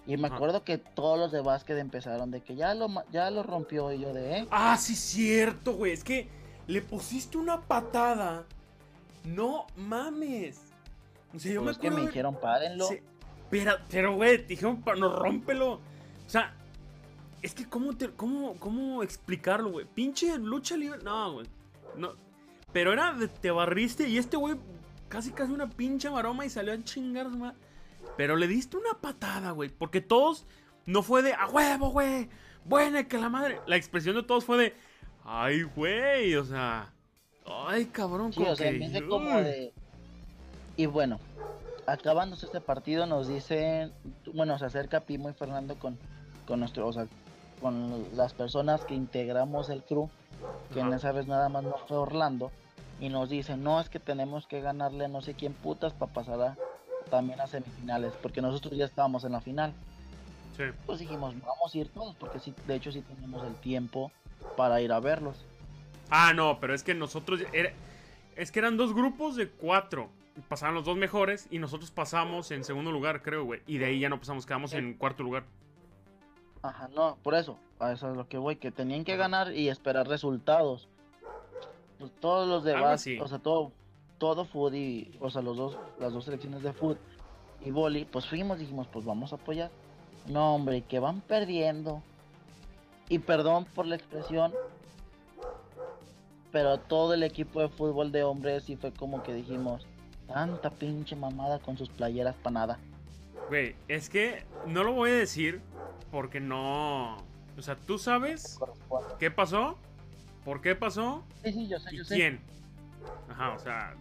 Y me
Ajá.
acuerdo que todos los de básquet empezaron de que ya lo, ya lo rompió y yo de, ¿eh?
Ah, sí, cierto, güey. Es que le pusiste una patada. No mames. O sea, yo
Pues
me
que me
acuerdo.
dijeron, párenlo.
Sí, pero, pero, güey, dijeron, "Pa- no, rómpelo. O sea, es que, ¿cómo, te, cómo, cómo explicarlo, güey? Pinche lucha libre. No, güey. No. Pero era de te barriste y este güey casi casi una pinche maroma y salió a chingar madre. Pero le diste una patada, güey. Porque todos no fue de a huevo, güey. Buena que la madre. La expresión de todos fue de ay, güey. O sea, ay, cabrón.
Sí, o sea, en
que,
vez de como de... Y bueno, acabándose este partido nos dicen, bueno, se acerca Pimo y Fernando con, con nuestro, o sea, con las personas que integramos el crew, que en esa vez nada más no fue Orlando, y nos dicen, no, es que tenemos que ganarle no sé quién putas para pasar a, también a semifinales, porque nosotros ya estábamos en la final.
Sí.
Pues dijimos, vamos a ir todos, porque sí, de hecho sí tenemos el tiempo para ir a verlos.
Ah, no, pero es que nosotros. era- es que eran dos grupos de cuatro. Pasaban los dos mejores y nosotros pasamos en segundo lugar, creo, güey. Y de ahí ya no pasamos, quedamos en cuarto lugar.
Ajá, no, por eso, a eso es lo que voy, que tenían que ganar y esperar resultados. Pues todos los de
Algo
base,
así.
o sea, todo, todo food y, o sea, los dos, las dos selecciones de food y boli, pues fuimos, dijimos, pues vamos a apoyar. No, hombre, que van perdiendo. Y perdón por la expresión, pero todo el equipo de fútbol de hombres sí fue como que dijimos, tanta pinche mamada con sus playeras para nada.
Güey, es que no lo voy a decir porque no. O sea, tú sabes qué pasó, por qué pasó
Sí, sí, yo sé,
y
yo sé.
quién. Ajá, o sea,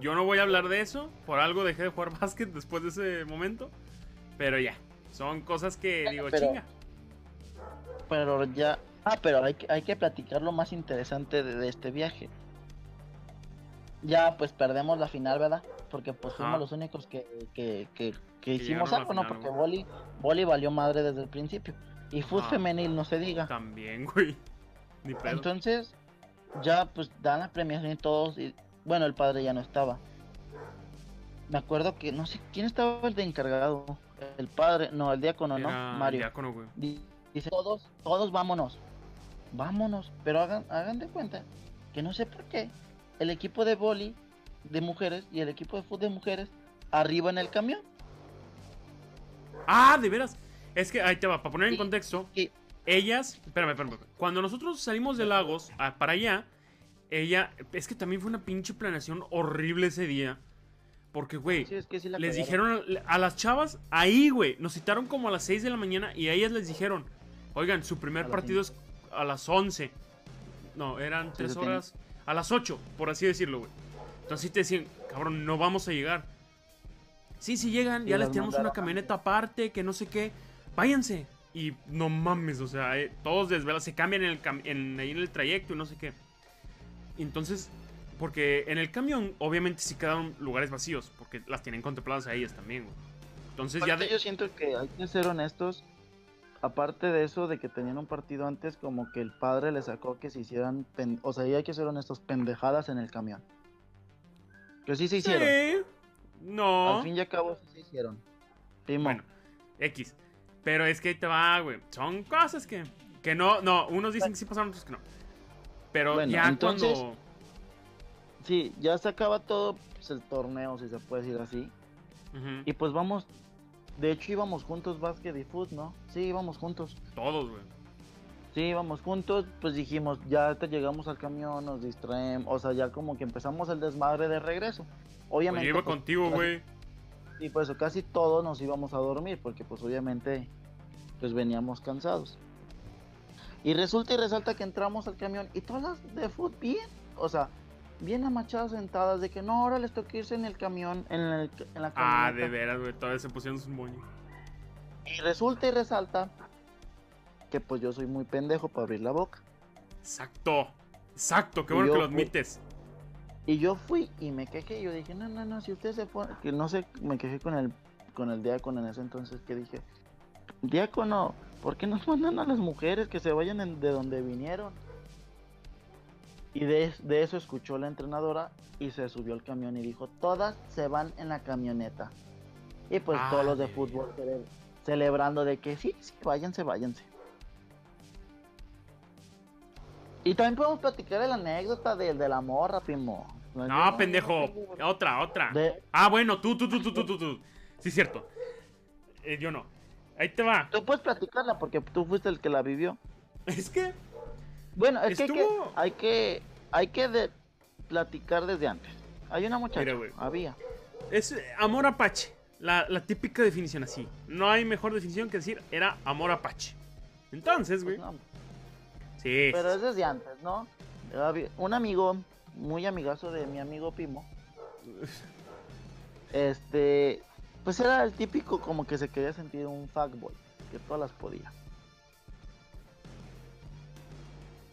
yo no voy a hablar de eso. Por algo dejé de jugar básquet después de ese momento. Pero ya, son cosas que digo,
Pero-
chinga.
Pero ya. Ah, pero hay que, hay que platicar lo más interesante de, de este viaje. Ya, pues perdemos la final, ¿verdad? Porque pues
Ajá.
fuimos los únicos que, que, que, que hicimos algo, ¿no? Porque. Boli, Boli valió madre desde el principio. Y fútbol
Ajá.
femenil, no se diga.
También, güey. Ni pedo.
Entonces, ya pues dan la premiación y todos. Y, bueno, el padre ya no estaba. Me acuerdo que, no sé, ¿quién estaba el de encargado? El padre, no, el diácono,
Era
¿no?
el
Mario.
diácono, güey.
Di- Dice, todos, todos vámonos. Vámonos. Pero hagan, hagan de cuenta que no sé por qué el equipo de boli de mujeres y el equipo de fútbol de mujeres arriba en el camión.
Ah, de veras. Es que ahí te va, para poner en contexto, ellas, espérame, espérame, espérame. Cuando nosotros salimos de Lagos a- para allá, ella, es que también fue una pinche planeación horrible ese día. Porque, güey,
Sí, es que sí la
les dijeron a, a las chavas, ahí, güey, nos citaron como a las 6 de la mañana y a ellas les dijeron, oigan, su primer partido es a las 11. No, eran
Sí,
3
se tiene-
horas, a las 8, por así decirlo, güey. Entonces sí te decían, cabrón, no vamos a llegar. Sí, sí llegan, ya les tenemos una camioneta aparte, que no sé qué. Váyanse. Y no mames, o sea, eh, todos desvelados, se cambian en el, cam- en, ahí en el trayecto y no sé qué. Entonces, porque en el camión obviamente sí quedaron lugares vacíos, porque las tienen contempladas a ellas también, güey. Entonces ya
Aparte,
de...
yo siento que hay que ser honestos. Aparte de eso, de que tenían un partido antes, como que el padre le sacó que se hicieran. pen- O sea, y hay que ser honestos, pendejadas en el camión. Que sí se hicieron.
Sí. No.
Al fin y al cabo, sí se hicieron.
Bueno, X. Pero es que ahí te va, güey. Son cosas que, que no, no, unos dicen que sí pasaron, otros que no. Pero
Bueno,
ya
entonces-
cuando...
sí, ya se acaba todo pues, el torneo, si se puede decir así. Y pues vamos. De hecho, íbamos juntos, básquet y foot, ¿no? Sí, íbamos juntos.
Todos, güey.
Sí, íbamos juntos, pues dijimos, ya te llegamos al camión, nos distraemos, o sea, ya como que empezamos el desmadre de regreso.
Pues
Obviamente.
yo iba
pues,
contigo, güey.
Y pues casi todos nos íbamos a dormir, porque pues obviamente pues veníamos cansados. Y resulta y resalta que entramos al camión y todas las de foot bien, o sea, bien amachadas sentadas de que no, ahora les toca irse en el camión, en, el- en la
Ah,
camioneta.
de veras, güey. Todavía se pusieron sus moños.
Y resulta y resalta que pues yo soy muy pendejo para abrir la boca.
Exacto. Exacto, qué bueno
yo
que lo admites.
Y yo fui y me quejé. Yo dije, no, no, no, si usted se fue. Que no sé, me quejé con el, con el diácono en ese entonces. Que dije, diácono, ¿por qué nos mandan a las mujeres que se vayan en- de donde vinieron? Y de, de eso escuchó la entrenadora y se subió al camión y dijo, todas se van en la camioneta. Y pues
Ah,
todos los de
de
fútbol cele- celebrando de que sí, sí, váyanse, váyanse. Y también podemos platicar de la anécdota del de la morra,
No, pendejo. Otra, otra.
de-
Ah, bueno, tú, tú, tú, tú, tú, tú, tú. Sí, cierto. Eh, yo no. Ahí te va.
Tú puedes platicarla porque tú fuiste el que la vivió.
Es que.
Bueno, es que hay que, hay que, hay que de- platicar desde antes. Hay una muchacha,
Mira, güey.
había.
Es eh, amor apache. La, la típica definición así. No hay mejor definición que decir era amor apache. Entonces, güey.
Pues no,
Sí.
pero es desde antes, ¿no? Un amigo, muy amigazo de mi amigo Pimo, este, pues era el típico como que se quería sentir un fuckboy, que todas las podía.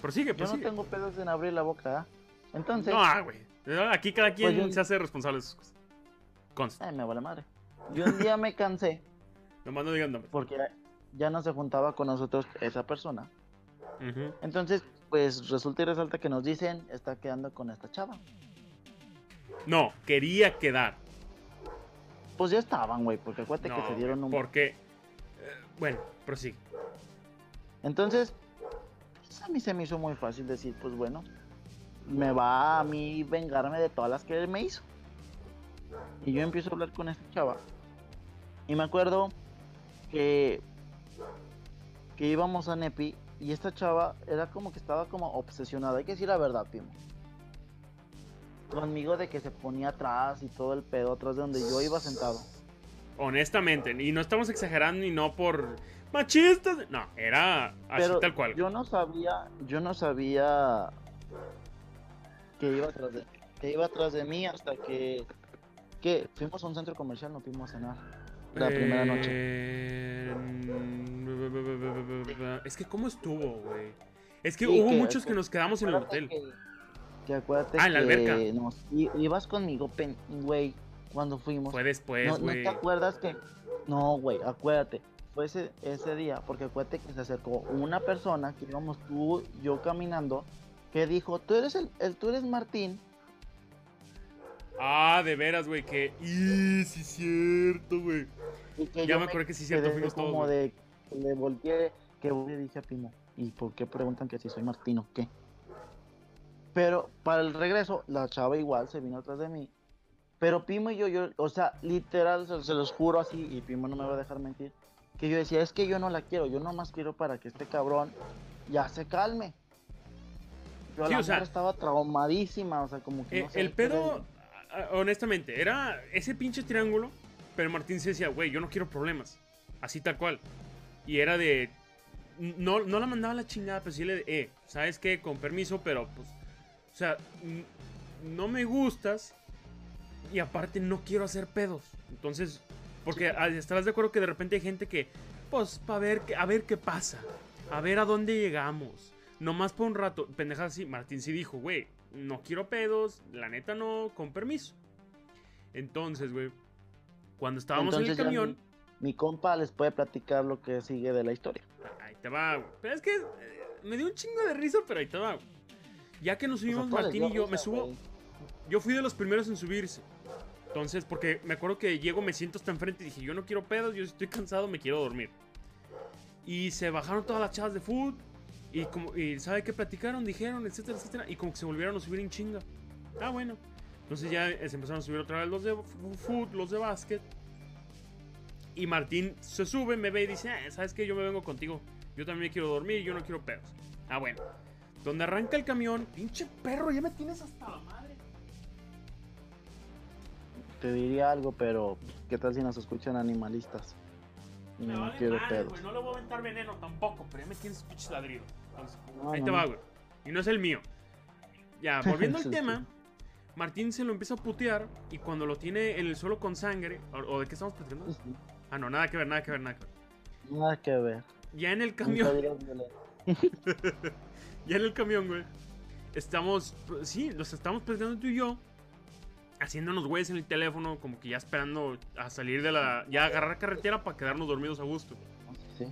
Prosigue,
Yo no
prosigue.
tengo pedos en abrir la boca, ¿ah? Entonces,
No, ah, güey. Aquí cada quien
Pues yo-
se hace responsable de sus cosas. Consta.
ay, me vale madre. Yo un día me cansé
Nomás no digan
porque ya no se juntaba con nosotros esa persona. Entonces, pues resulta y resalta que nos dicen, está quedando con esta chava.
No, quería quedar.
Pues ya estaban, güey, porque acuérdate
No,
que se dieron un...
Porque. eh, bueno, prosigue.
Entonces, pues, a mí se me hizo muy fácil decir, pues bueno, me va a mí vengarme de todas las que él me hizo. Y yo empiezo a hablar con esta chava. Y me acuerdo que, que íbamos a Nepi y esta chava era como que estaba como obsesionada. Hay que decir la verdad, Pimo. Conmigo de que se ponía atrás y todo el pedo atrás de donde yo iba sentado.
Honestamente, y no estamos exagerando y no por machistas. No, era así
Pero
tal cual.
yo no sabía, yo no sabía que iba atrás de, que iba atrás de mí hasta que, que fuimos a un centro comercial, no fuimos a cenar la primera noche.
Eh, Es que, ¿cómo estuvo, güey? Es que
Sí,
hubo
que-
muchos que
que-
nos quedamos en el hotel.
Que, que acuérdate
Ah, en la
que
alberca.
nos- ibas conmigo, pen- güey, cuando fuimos.
Fue después,
no, ¿no
güey.
te acuerdas que? No, güey, acuérdate. Fue ese, ese día, porque acuérdate que se acercó una persona, que íbamos tú, yo caminando, que dijo, tú eres el, el tú eres Martín,
Ah, de veras, güey, que. ¡Y sí, cierto, güey! Ya
yo
me acordé que sí, cierto, fuimos todos,
como de le volteé, que le dije a Pimo, ¿y por qué preguntan que si soy Martín o qué? Pero para el regreso, la chava igual se vino atrás de mí. Pero Pimo y yo, yo o sea, literal, se, los juro así, y Pimo no me va a dejar mentir, que yo decía, es que yo no la quiero, yo nomás quiero para que este cabrón ya se calme. Pero
Sí,
la
o sea-
estaba traumadísima, o sea, como que
Eh,
no sé
el pedo, honestamente, era ese pinche triángulo, pero Martín se decía, güey, yo no quiero problemas. Así tal cual. Y era de... No, no la mandaba a la chingada, pero sí le... Eh, ¿sabes qué? Con permiso, pero pues... O sea, no me gustas y aparte no quiero hacer pedos. Entonces, porque estarás de acuerdo que de repente hay gente que, pues, para ver, a ver qué pasa. A ver a dónde llegamos. Nomás por un rato. Pendejada así. Martín sí dijo, güey, no quiero pedos. La neta no, con permiso. Entonces, güey, cuando estábamos en
Entonces
el
ya
camión,
Mi, mi compa les puede platicar lo que sigue de la historia.
ahí te va, güey. Pero es que eh, me dio un chingo de risa, pero ahí te va, güey. Ya que nos subimos
O sea,
Martín y yo, me subo. Yo fui de los primeros en subirse. Entonces, porque me acuerdo que llego, me siento hasta enfrente y dije, yo no quiero pedos, yo estoy cansado, me quiero dormir. Y se bajaron todas las chavas de food. Y como, y ¿sabe qué platicaron? Dijeron, etcétera, etcétera. Y como que se volvieron a subir en chinga. Ah, bueno. Entonces ya se empezaron a subir otra vez los de food, los de básquet. Y Martín se sube, me ve y dice, "Ah, ¿sabes qué? Yo me vengo contigo. Yo también quiero dormir, yo no quiero pedos. Ah, bueno. Donde arranca el camión, pinche perro, ya me tienes hasta la madre.
Te diría algo, pero ¿qué tal si nos escuchan animalistas? Y
Me
no
vale
quiero
madre,
pedos.
No le voy a aventar veneno tampoco, pero ya me tienes pinches ladridos. Entonces,
No,
ahí
no,
te va, güey. Y no es el mío. Ya, volviendo al tema, Martín se lo empieza a putear y cuando lo tiene en el suelo con sangre, o, o de qué estamos platicando? Ah, no, nada que ver, nada que ver, nada que ver.
Nada que ver.
Ya en el camión, ya en el camión, güey. Estamos, sí, los estamos platicando tú y yo. Haciéndonos güeyes en el teléfono, como que ya esperando a salir de la. Ya agarrar carretera para quedarnos dormidos a gusto.
Sí.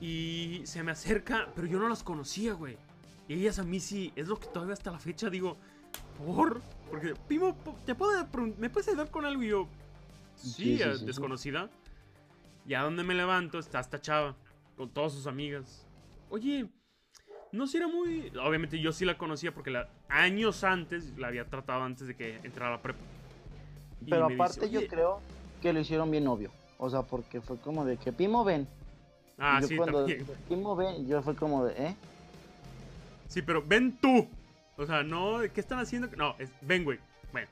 Y se me acerca, pero yo no las conocía, güey. Y ellas a mí sí, es lo que todavía hasta la fecha digo, ¿por? Porque, Pimo, ¿te puedo ¿me puedes ayudar con algo? Y yo, sí,
Sí, sí, sí, sí.
desconocida. Ya donde me levanto está esta chava, con todas sus amigas. Oye, no si era muy... Obviamente yo sí la conocía porque la, años antes la había tratado antes de que entrara a la prepa. Y
Pero
dice,
aparte yo creo que lo hicieron bien obvio. O sea, porque fue como de que Pimo ven.
Ah,
yo
sí,
cuando. Pimo ven, yo fue como de, ¿eh?
Sí, pero ven tú. O sea, no, ¿qué están haciendo? No, es, ven, güey. Bueno,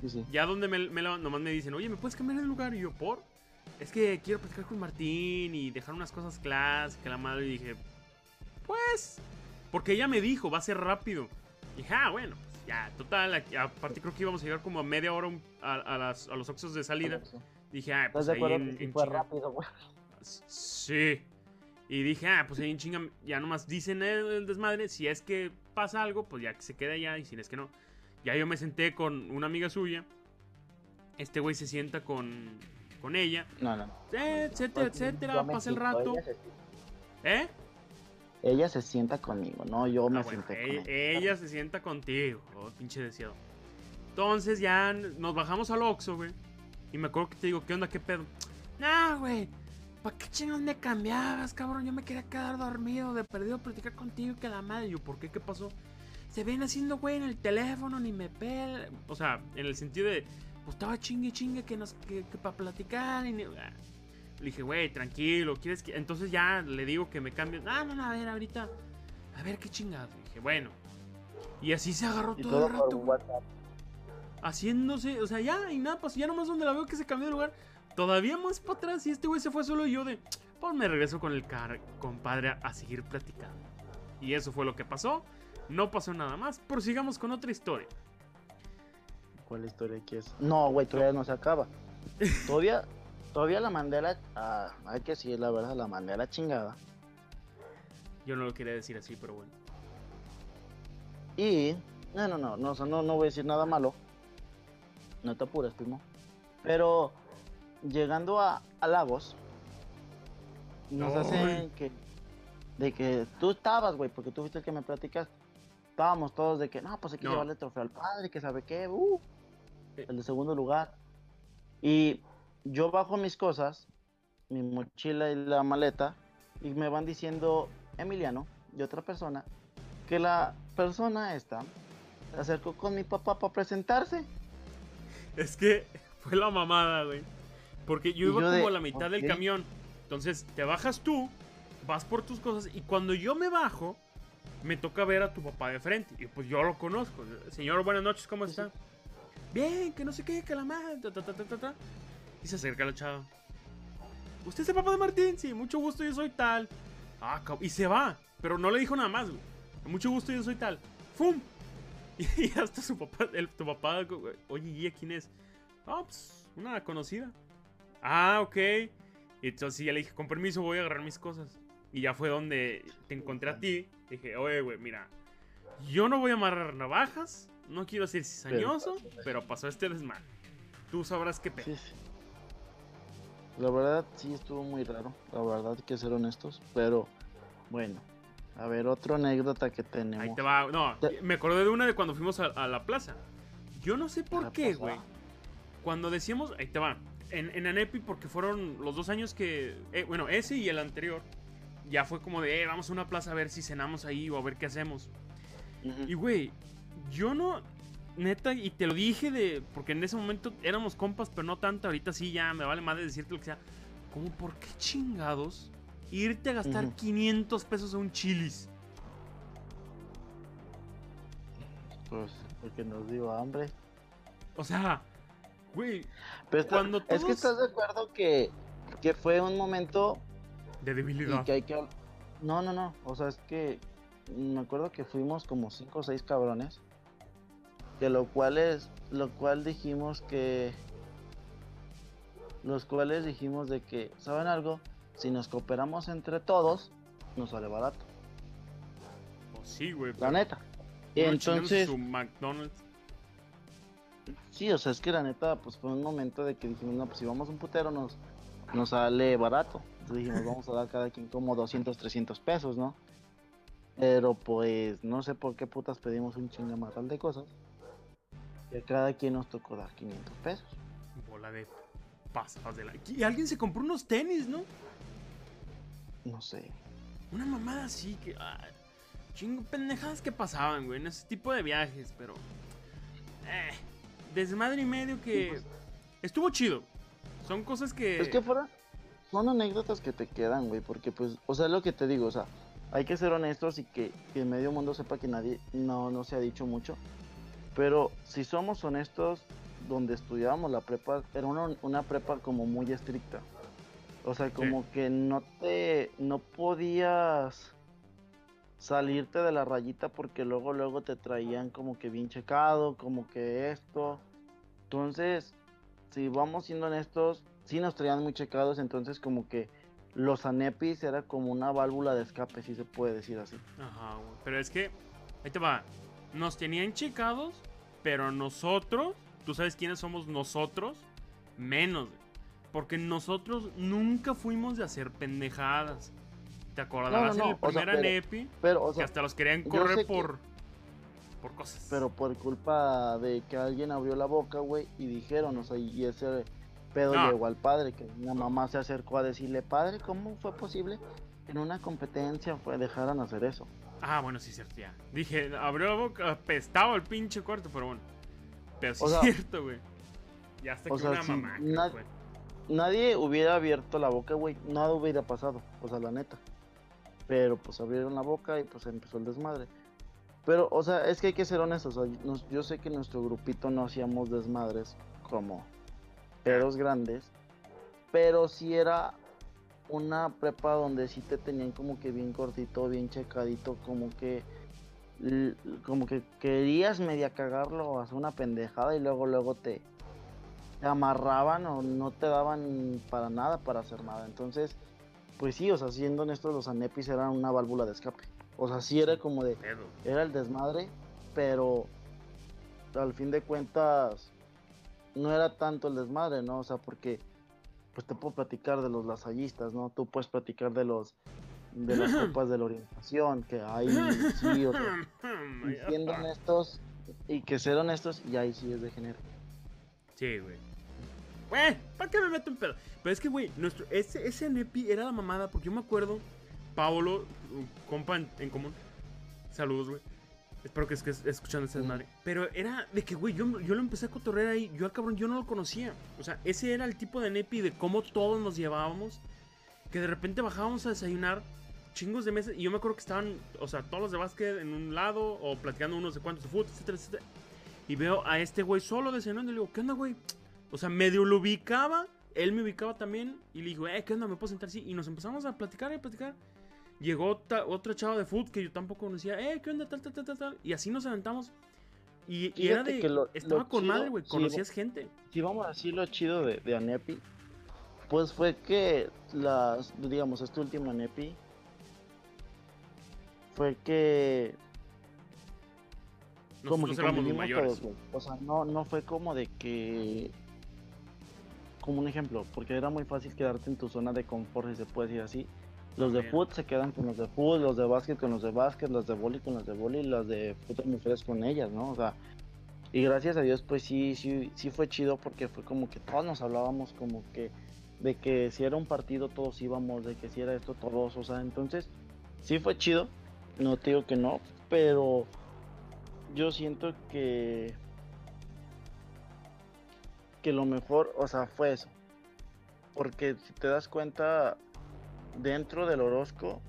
Sí, sí.
ya donde me, me nomás me dicen, oye, ¿me puedes cambiar de lugar? Y yo, ¿por? Es que quiero platicar con Martín y dejar unas cosas claras, que la madre. Y dije, pues, porque ella me dijo, va a ser rápido. Y dije, ah, bueno, pues ya, total. aparte, creo que íbamos a llegar como a media hora a, a las- a los oxos de salida. Dije, ah,
¿Estás
pues ahí en, en
fue rápido, güey?
Sí. Y dije, ah, pues ahí en chinga, ya nomás dicen el, el desmadre. Si es que pasa algo, pues ya que se quede allá. Y si es que no. Ya yo me senté con una amiga suya. Este güey se sienta con, con ella.
No, no.
Eh, etcétera,
Pues,
etcétera.
me
Pasa el rato.
Ella
¿Eh?
ella se sienta conmigo, no, yo me
Ah, bueno,
senté con
ella,
ella.
ella se sienta contigo. Oh, pinche deseado. Entonces ya nos bajamos al Oxxo, güey. Y me acuerdo que te digo, ¿qué onda? ¿Qué pedo? Nah, güey. ¿Para qué chingados me cambiabas, cabrón? Yo me quería quedar dormido, de perdido platicar contigo y que la madre. Y yo, ¿por qué? ¿Qué pasó? Se ven haciendo, güey, en el teléfono, ni me pel. O sea, en el sentido de, pues estaba chingue chingue que nos, que, para platicar. Y ni- ah. Le dije, güey, tranquilo, ¿quieres que.? Entonces ya le digo que me cambie. No, no, no, a ver, ahorita. A ver qué chingado. Dije, bueno. Y así se agarró todo,
todo
el rato. haciéndose, o sea, ya, y nada, pues ya nomás donde la veo que se cambió de lugar, todavía más para atrás, y este güey se fue solo y yo de, pues me regreso con el car compadre a, a seguir platicando. Y eso fue lo que pasó, no pasó nada más, prosigamos con otra historia.
¿Cuál historia quieres? No, güey, todavía no se acaba. Todavía, todavía la mandé a la... ah, hay que decir la verdad, la mandé a la chingada.
Yo no lo quería decir así, pero bueno.
Y... No, no, no, no, no, no voy a decir nada malo. No te apures, primo. Pero llegando a, a Lagos, nos
Ay.
hacen que... De que tú estabas, güey, porque tú fuiste el que me platicaste. Estábamos todos de que, no, pues hay que
No.
llevarle el trofeo al padre, que sabe qué, uh, el de segundo lugar. Y yo bajo mis cosas, mi mochila y la maleta, y me van diciendo Emiliano y otra persona, que la persona esta se acercó con mi papá para presentarse.
Es que fue la mamada, güey. Porque yo iba
yo
como
de,
a la mitad del camión. Entonces te bajas tú, vas por tus cosas y cuando yo me bajo, me toca ver a tu papá de frente. Y pues yo lo conozco. Señor, buenas noches, ¿cómo está? Bien, que no sé qué, que la madre, ta, ta, ta, ta, ta. Y se acerca la chava. ¿Usted es el papá de Martín? Sí, mucho gusto, yo soy tal. Ah, y se va. Pero no le dijo nada más, güey. Mucho gusto, yo soy tal. ¡Fum! Y hasta su papá, el, tu papá, oye, ¿y quién es? Ah, pues, una conocida. Ah, ok. Y entonces ya le dije, con permiso, voy a agarrar mis cosas. Y ya fue donde te encontré a ti. Dije, oye, güey, mira, yo no voy a amarrar navajas, no quiero ser cizañoso,
Pero-
pero pasó este desmadre. Tú sabrás qué pedo.
Sí, sí. La verdad sí estuvo muy raro, la verdad hay que ser honestos, pero bueno, a ver, otra anécdota que tenemos.
Ahí te va. No, me acordé de una de cuando fuimos a, a la plaza. Yo no sé por qué, güey. Cuando decíamos, ahí te va. En, en Anepi, porque fueron los dos años que. eh, bueno, ese y el anterior. Ya fue como de, eh, vamos a una plaza a ver si cenamos ahí o a ver qué hacemos. Y, güey, yo no. Neta, y te lo dije de. Porque en ese momento éramos compas, pero no tanto. Ahorita sí, ya me vale madre decirte lo que sea. Como, ¿por qué chingados irte a gastar
Ujú.
500 pesos a un chilis?
Pues porque nos dio hambre.
O sea, güey,
Pero está-
Cuando
Es que
todos-
estás de acuerdo que, que fue un momento
de
y
debilidad.
que hay que... No, no, no, o sea, es que me acuerdo que fuimos como cinco o seis cabrones. Que lo cual es, lo cual dijimos que... Los cuales dijimos de que, ¿saben algo? Si nos cooperamos entre todos, nos sale barato.
Pues sí, güey.
La neta.
uno
Entonces,
su McDonald's.
Sí, o sea, es que la neta, pues fue un momento de que dijimos, no, pues si vamos un putero nos, nos sale barato. Entonces dijimos, vamos a dar cada quien como 200, 300 pesos, ¿no? Pero pues no sé por qué putas pedimos un chingamarral de cosas. Y a cada quien nos tocó dar 500 pesos.
Bola de pasados de la. Y alguien se compró unos tenis, ¿no?
No sé.
Una mamada así que. ah, chingo pendejadas que pasaban, güey, en ese tipo de viajes, pero. Eh, desmadre y medio que.
pues.
Estuvo chido. Son cosas que.
Es que fuera, son anécdotas que te quedan, güey, porque pues, o sea, es lo que te digo, o sea, hay que ser honestos y que, que medio mundo sepa que nadie, no, no se ha dicho mucho, pero si somos honestos, donde estudiábamos la prepa, era una, una prepa como muy estricta, o sea, como que no te, no podías salirte de la rayita porque luego, luego te traían como que bien checado, como que esto, entonces, si vamos siendo honestos, sí nos traían muy checados, entonces como que los anepis era como una válvula de escape, si se puede decir así.
Ajá. Pero es que. Ahí te va. Nos tenían checados, pero nosotros. Tú sabes quiénes somos nosotros. Menos. Porque nosotros nunca fuimos de hacer pendejadas. ¿Te acordarás
No, no, no,
en el
o sea,
primer
pero-
Anepi?
Pero, o
que hasta los querían correr
que-
por. Por cosas.
pero por culpa de que alguien abrió la boca, güey, y dijeron, o sea, y ese pedo llegó al padre, que una mamá se acercó a decirle, padre, ¿cómo fue posible que en una competencia fue dejaran hacer eso?
Ah, bueno, sí, cierto, ya. Dije, abrió la boca, apestaba el pinche cuarto, pero bueno. Pero sí
O
es
sea-
cierto, güey. Ya hasta que
sea,
una mamá.
na-
fue.
Nadie hubiera abierto la boca, güey, nada hubiera pasado, o sea, la neta. Pero pues abrieron la boca y pues empezó el desmadre. Pero, o sea, es que hay que ser honestos. o sea, yo sé que nuestro grupito no hacíamos desmadres como pedos grandes. Pero sí era una prepa donde sí te tenían como que bien cortito, bien checadito, como que como que querías media cagarlo hacer una pendejada y luego luego te, te amarraban o no te daban para nada para hacer nada. Entonces, pues sí, o sea, siendo honestos, los anepis eran una válvula de escape. O sea, sí era como de, era el desmadre, pero al fin de cuentas no era tanto el desmadre, ¿no? O sea, porque pues te puedo platicar de los lasallistas, ¿no? Tú puedes platicar de los de las copas de la orientación, que ahí sí, o sea, y siendo honestos y que ser honestos, y ahí sí es de género.
Sí, güey. Güey, ¿para qué me meto en pedo? Pero es que, güey, nuestro, ese, ese Nepi era la mamada, porque yo me acuerdo, Paolo, compa en, en común, saludos, güey. Espero que estés escuchando este desmadre. Pero era de que, güey, yo, yo lo empecé a cotorrear ahí. Yo al cabrón, yo no lo conocía. O sea, ese era el tipo de Nepi de cómo todos nos llevábamos. Que de repente bajábamos a desayunar chingos de mesas. Y yo me acuerdo que estaban, o sea, todos los de básquet en un lado, o platicando unos de cuántos de fútbol, etcétera, etcétera. Y veo a este güey solo desayunando y le digo, ¿qué onda, güey? O sea, medio lo ubicaba, él me ubicaba también. Y le digo, eh, ¿qué onda? ¿Me puedo sentar así? Y nos empezamos a platicar y a platicar. Llegó otra, otra chava de fútbol que yo tampoco conocía, eh, ¿qué onda? Tal, tal, tal, tal, tal. Y así nos aventamos. Y, y era de.
que lo-
estaba
lo
con
chido-
madre, güey. Conocías gente.
si vamos a decir lo chido de, de Anepi, pues fue que las, digamos, este último Anepi fue que como
Nosotros
que
éramos los mayores.
todos. O sea, no, no fue como de que como un ejemplo, porque era muy fácil quedarte en tu zona de confort, si se puede decir así. Los de fútbol se quedan con los de fútbol, los de básquet con los de básquet, los de vóley con los de vóley, y los de putas mujeres con ellas, ¿no? O sea, y gracias a Dios, pues sí, sí, sí fue chido porque fue como que todos nos hablábamos como que de que si era un partido todos íbamos, de que si era esto todos, o sea, entonces sí fue chido, no te digo que no, pero yo siento que que lo mejor, o sea, fue eso. Porque si te das cuenta, dentro del Orozco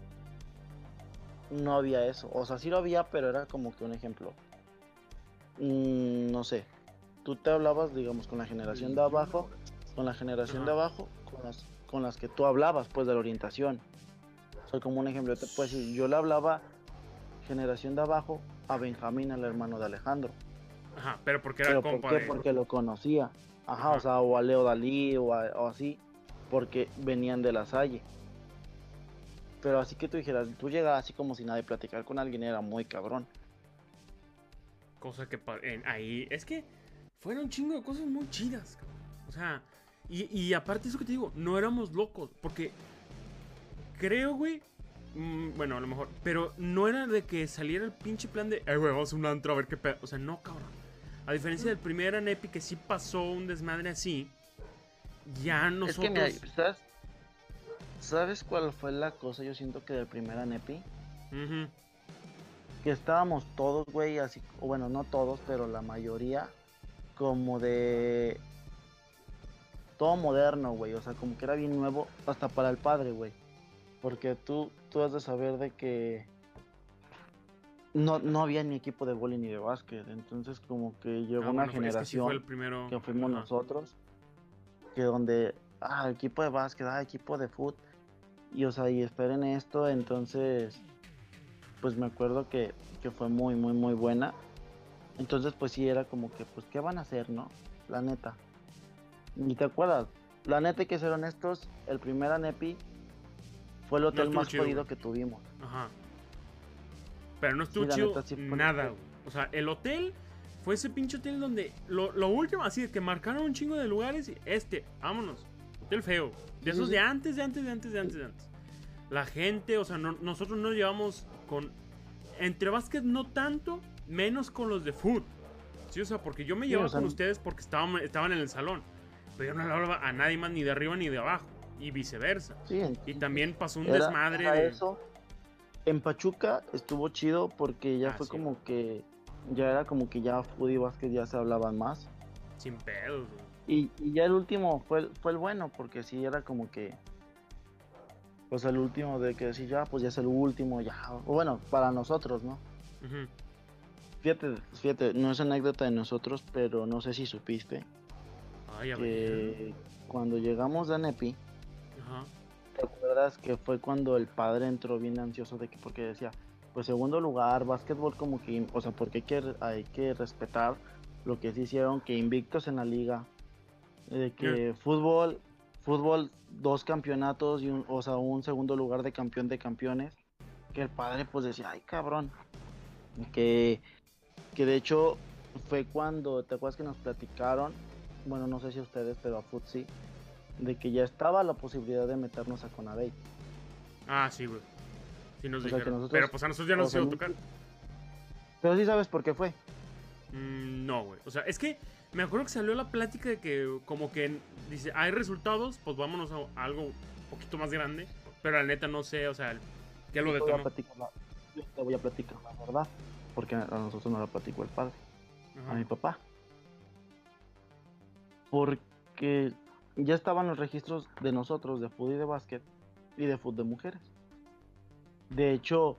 no había eso. O sea, sí lo había, pero era como que un ejemplo. Mm, no sé. Tú te hablabas, digamos, con la generación de abajo, con la generación de abajo, con las, con las que tú hablabas, pues, de la orientación. O sea, como un ejemplo, yo te puedo decir, yo le hablaba generación de abajo a Benjamín, el hermano de Alejandro.
Ajá, pero porque era
¿Pero por
compa
qué?
de.
Porque lo conocía. Ajá,
Ajá.
o sea, o a Leo Dalí o, a- o así, porque venían de la Salle. Pero así que tú dijeras, tú llegabas así como si nada y platicar con alguien era muy cabrón.
Cosa que en- ahí. Es que fueron un chingo de cosas muy chidas, cabrón. O sea, y, y aparte eso que te digo, no éramos locos. Porque creo, güey. mm, bueno, a lo mejor. Pero no era de que saliera el pinche plan de. Eh, güey, vamos a un antro a ver qué pedo. O sea, no, cabrón. A diferencia del primer Anepi que sí pasó un desmadre así. Ya nosotros.
Es que mira, ¿sabes? ¿Sabes cuál fue la cosa? Yo siento que del primer Anepi,
Ujú,
que estábamos todos, güey, así, o bueno, no todos, pero la mayoría, como de todo moderno, güey, o sea, como que era bien nuevo, hasta para el padre, güey. Porque tú, tú has de saber de que no, no había ni equipo de vóley ni de básquet, entonces como que llegó
Ah,
una
bueno, es que sí
generación
fue el primero.
que fuimos
Ajá.
nosotros, que donde, ah, equipo de básquet, ah, equipo de fútbol, y o sea, y esperen esto, entonces, pues me acuerdo que, que fue muy, muy, muy buena, entonces pues sí era como que, pues, ¿qué van a hacer, no? La neta. Y te acuerdas, la neta hay que ser honestos, el primer Anepi fue el hotel más
chido,
jodido que tuvimos.
Ajá. Pero no estuvo
Sí,
chido
neta, sí
nada, güey. O sea, el hotel fue ese pinche hotel donde lo, lo último, así de que marcaron un chingo de lugares y este, vámonos. Hotel feo. De
Sí,
esos
sí,
de
sí.
antes, de antes, de antes, de antes, de antes. La gente, o sea, no- nosotros nos llevamos con. Entre básquet no tanto, menos con los de foot. Sí, o sea, porque yo me
Sí,
llevaba
o sea,
con ustedes porque estaban, estaban en el salón. Pero yo no hablaba a nadie más ni de arriba ni de abajo. Y viceversa.
Sí,
Y también pasó un
Era-
desmadre
era
de.
eso. En Pachuca estuvo chido porque ya
Ah,
fue
sí.
como que ya era como que ya y Vázquez ya se hablaban más.
Sin pedos.
Y, y ya el último fue, el- fue el bueno porque sí era como que pues el último de que decir ya pues ya es el último ya o bueno para nosotros no
Ujú.
fíjate fíjate no es anécdota de nosotros pero no sé si supiste
Ay,
que cuando llegamos a Nepi
Ajá.
¿Te acuerdas que fue cuando el padre entró bien ansioso de que porque decía, pues segundo lugar, básquetbol como que, o sea, porque hay que, hay que respetar lo que sí hicieron, que invictos en la liga, de que fútbol, fútbol, dos campeonatos y un, o sea, un segundo lugar de campeón de campeones, que el padre pues decía, ay cabrón, que, que de hecho fue cuando, ¿te acuerdas que nos platicaron? Bueno, no sé si ustedes, pero a Futsi, de que ya estaba la posibilidad de meternos a Conadey.
Ah, sí, güey. Sí nos
O
dijeron.
nosotros-
Pero pues a nosotros ya nos iba a tocar.
Pero sí sabes por qué fue.
Mm, no, güey. O sea, es que me acuerdo que salió la plática de que como que dice, hay resultados, pues vámonos a algo un poquito más grande. Pero la neta no sé, o sea, ¿qué lo detonó?
yo te voy a platicar la verdad. Porque a nosotros no la platicó el padre, a mi papá. Porque ya estaban los registros de nosotros, de fútbol y de básquet, y de fútbol de mujeres. De hecho,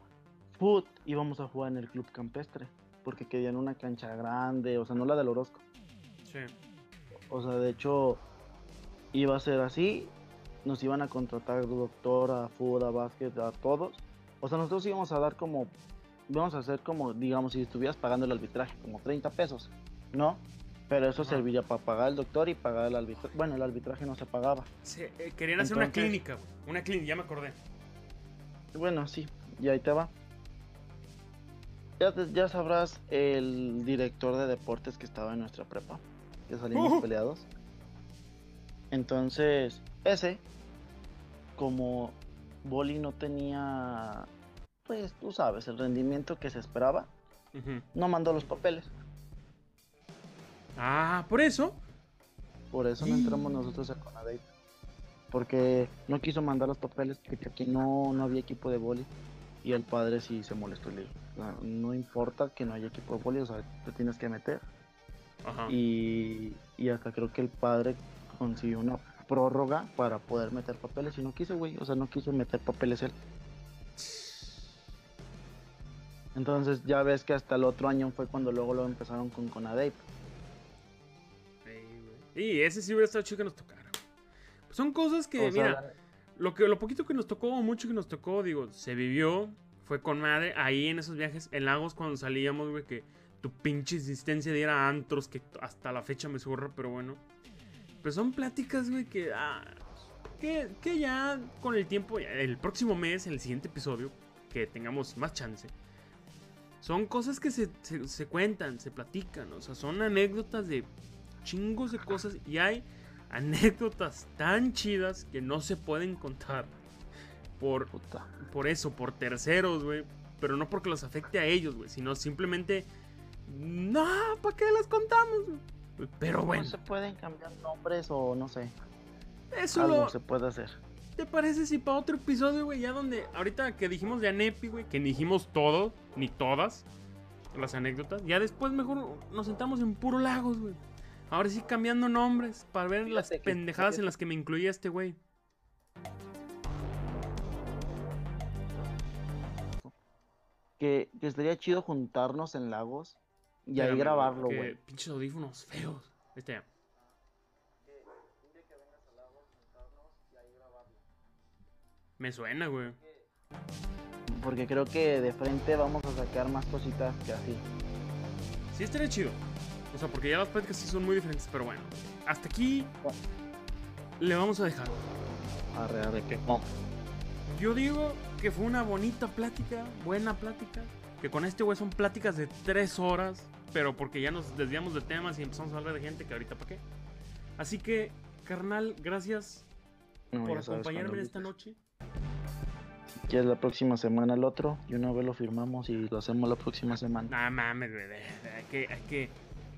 foot íbamos a jugar en el club campestre, porque querían una cancha grande, o sea, no la del Orozco.
Sí.
O sea, de hecho, iba a ser así. Nos iban a contratar doctor, a fútbol, a básquet, a todos. O sea, nosotros íbamos a dar como, íbamos a hacer como, digamos, si estuvieras pagando el arbitraje, como 30 pesos, ¿no? Pero eso
Ajá.
serviría para pagar el doctor y pagar el arbitraje. Bueno, el arbitraje no se pagaba.
Sí, eh, querían hacer una clínica, güey. Una clínica, ya me acordé.
Bueno, sí, y ahí te va. Ya, te- ya sabrás el director de deportes que estaba en nuestra prepa, que salimos
Ujú.
peleados. Entonces, ese, como Boli no tenía, pues tú sabes, el rendimiento que se esperaba, no mandó los papeles.
Ah, por eso.
Por eso no entramos nosotros a Conadey. Porque no quiso mandar los papeles porque aquí no, no había equipo de boli. Y el padre sí se molestó y le dijo, "No- importa que no haya equipo de boli, o sea, te tienes que meter.
Ajá.
Y, y hasta creo que el padre consiguió una prórroga para poder meter papeles y no quiso, güey. O sea, no quiso meter papeles él. Entonces ya ves que hasta el otro año fue cuando luego lo empezaron con Conadey.
Y ese sí hubiera estado chido que nos tocara. Pues son cosas que,
O sea,
mira, lo, que, lo poquito que nos tocó, o mucho que nos tocó, digo, se vivió, fue con madre, ahí en esos viajes, en Lagos, cuando salíamos, güey, que tu pinche insistencia de ir a antros, que hasta la fecha me zurra, pero bueno. Pues son pláticas, güey, que, ah, que, que ya con el tiempo, el próximo mes, en el siguiente episodio, que tengamos más chance. Son cosas que se, se, se cuentan, se platican, o sea, son anécdotas de chingos de cosas y hay anécdotas tan chidas que no se pueden contar por,
puta.
por eso, por terceros, güey. Pero no porque los afecte a ellos, güey, sino simplemente... No, ¿para qué las contamos? Pero bueno,
No se pueden cambiar nombres o no sé.
eso
Algo
lo...
se puede hacer.
¿Te parece si para otro episodio, güey? Ya donde, ahorita que dijimos de Anepi, güey, que ni dijimos todo, ni todas las anécdotas, ya después mejor nos sentamos en puro lagos, güey. Ahora sí cambiando nombres para ver las
que-
pendejadas en las que me incluía este güey.
Que, que estaría chido juntarnos en lagos y ahí grabarlo, güey.
Pinches audífonos feos. Este. Me suena, güey.
Porque creo que de frente vamos a sacar más cositas que así.
Sí, estaría chido. O sea, porque ya las pláticas sí son muy diferentes, pero bueno. Hasta aquí le vamos a dejar.
Arre, arre, que no.
Yo digo que fue una bonita plática, buena plática. Que con este güey son pláticas de tres horas, pero porque ya nos desviamos de temas y empezamos a hablar de gente que ahorita para qué. Así que, carnal, gracias
No,
por acompañarme en esta noche.
Si quieres la próxima semana el otro, y una vez lo firmamos y lo hacemos la próxima semana.
Nah, mames, de- Hay que, hay que.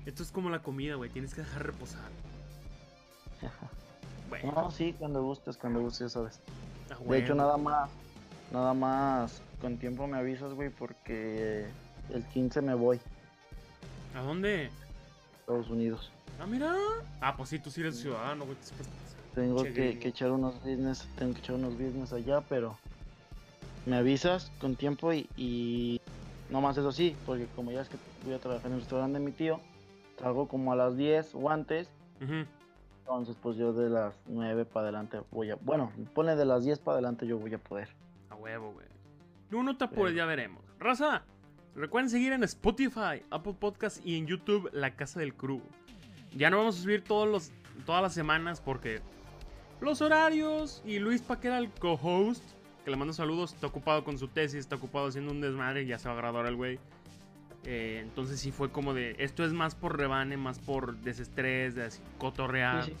Esto es como la comida, güey. Tienes que dejar reposar. Bueno,
No, sí, cuando gustes, cuando gustes, ya sabes.
a
De hecho, nada más, nada más, con tiempo me avisas, güey, porque el 15 me voy
¿A dónde?
Estados Unidos.
Ah, mira. Ah, pues sí, tú sí eres ciudadano, güey.
Tengo que, que echar unos business, tengo que echar unos business allá, pero me avisas con tiempo y, y no más eso sí, porque como ya es que voy a trabajar en el restaurante de mi tío, salgo como a las 10 o antes, entonces pues yo de las 9 para adelante voy a, bueno, pone de las 10 para adelante yo voy a poder.
A huevo, güey. Tú no te apures, ya veremos. Raza, recuerden seguir en Spotify, Apple Podcast y en YouTube La Casa del Crew. Ya no vamos a subir todos los, todas las semanas porque los horarios y Luis Paquera, el co-host, que le mando saludos, está ocupado con su tesis, está ocupado haciendo un desmadre, ya se va a graduar el güey. Eh, entonces sí fue como de, esto es más por rebane, más por desestrés, de así, cotorrear
Sí, sí.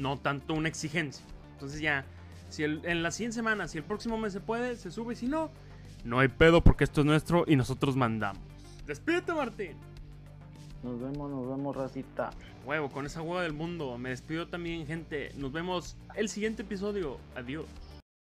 no tanto una exigencia. Entonces ya, si el- en la siguiente semana, si el próximo mes se puede, se sube, si no, no hay pedo porque esto es nuestro y nosotros mandamos. Despídete, Martín.
Nos vemos, nos vemos, racita.
Huevo, con esa hueá del mundo. Me despido también, gente. Nos vemos el siguiente episodio. Adiós.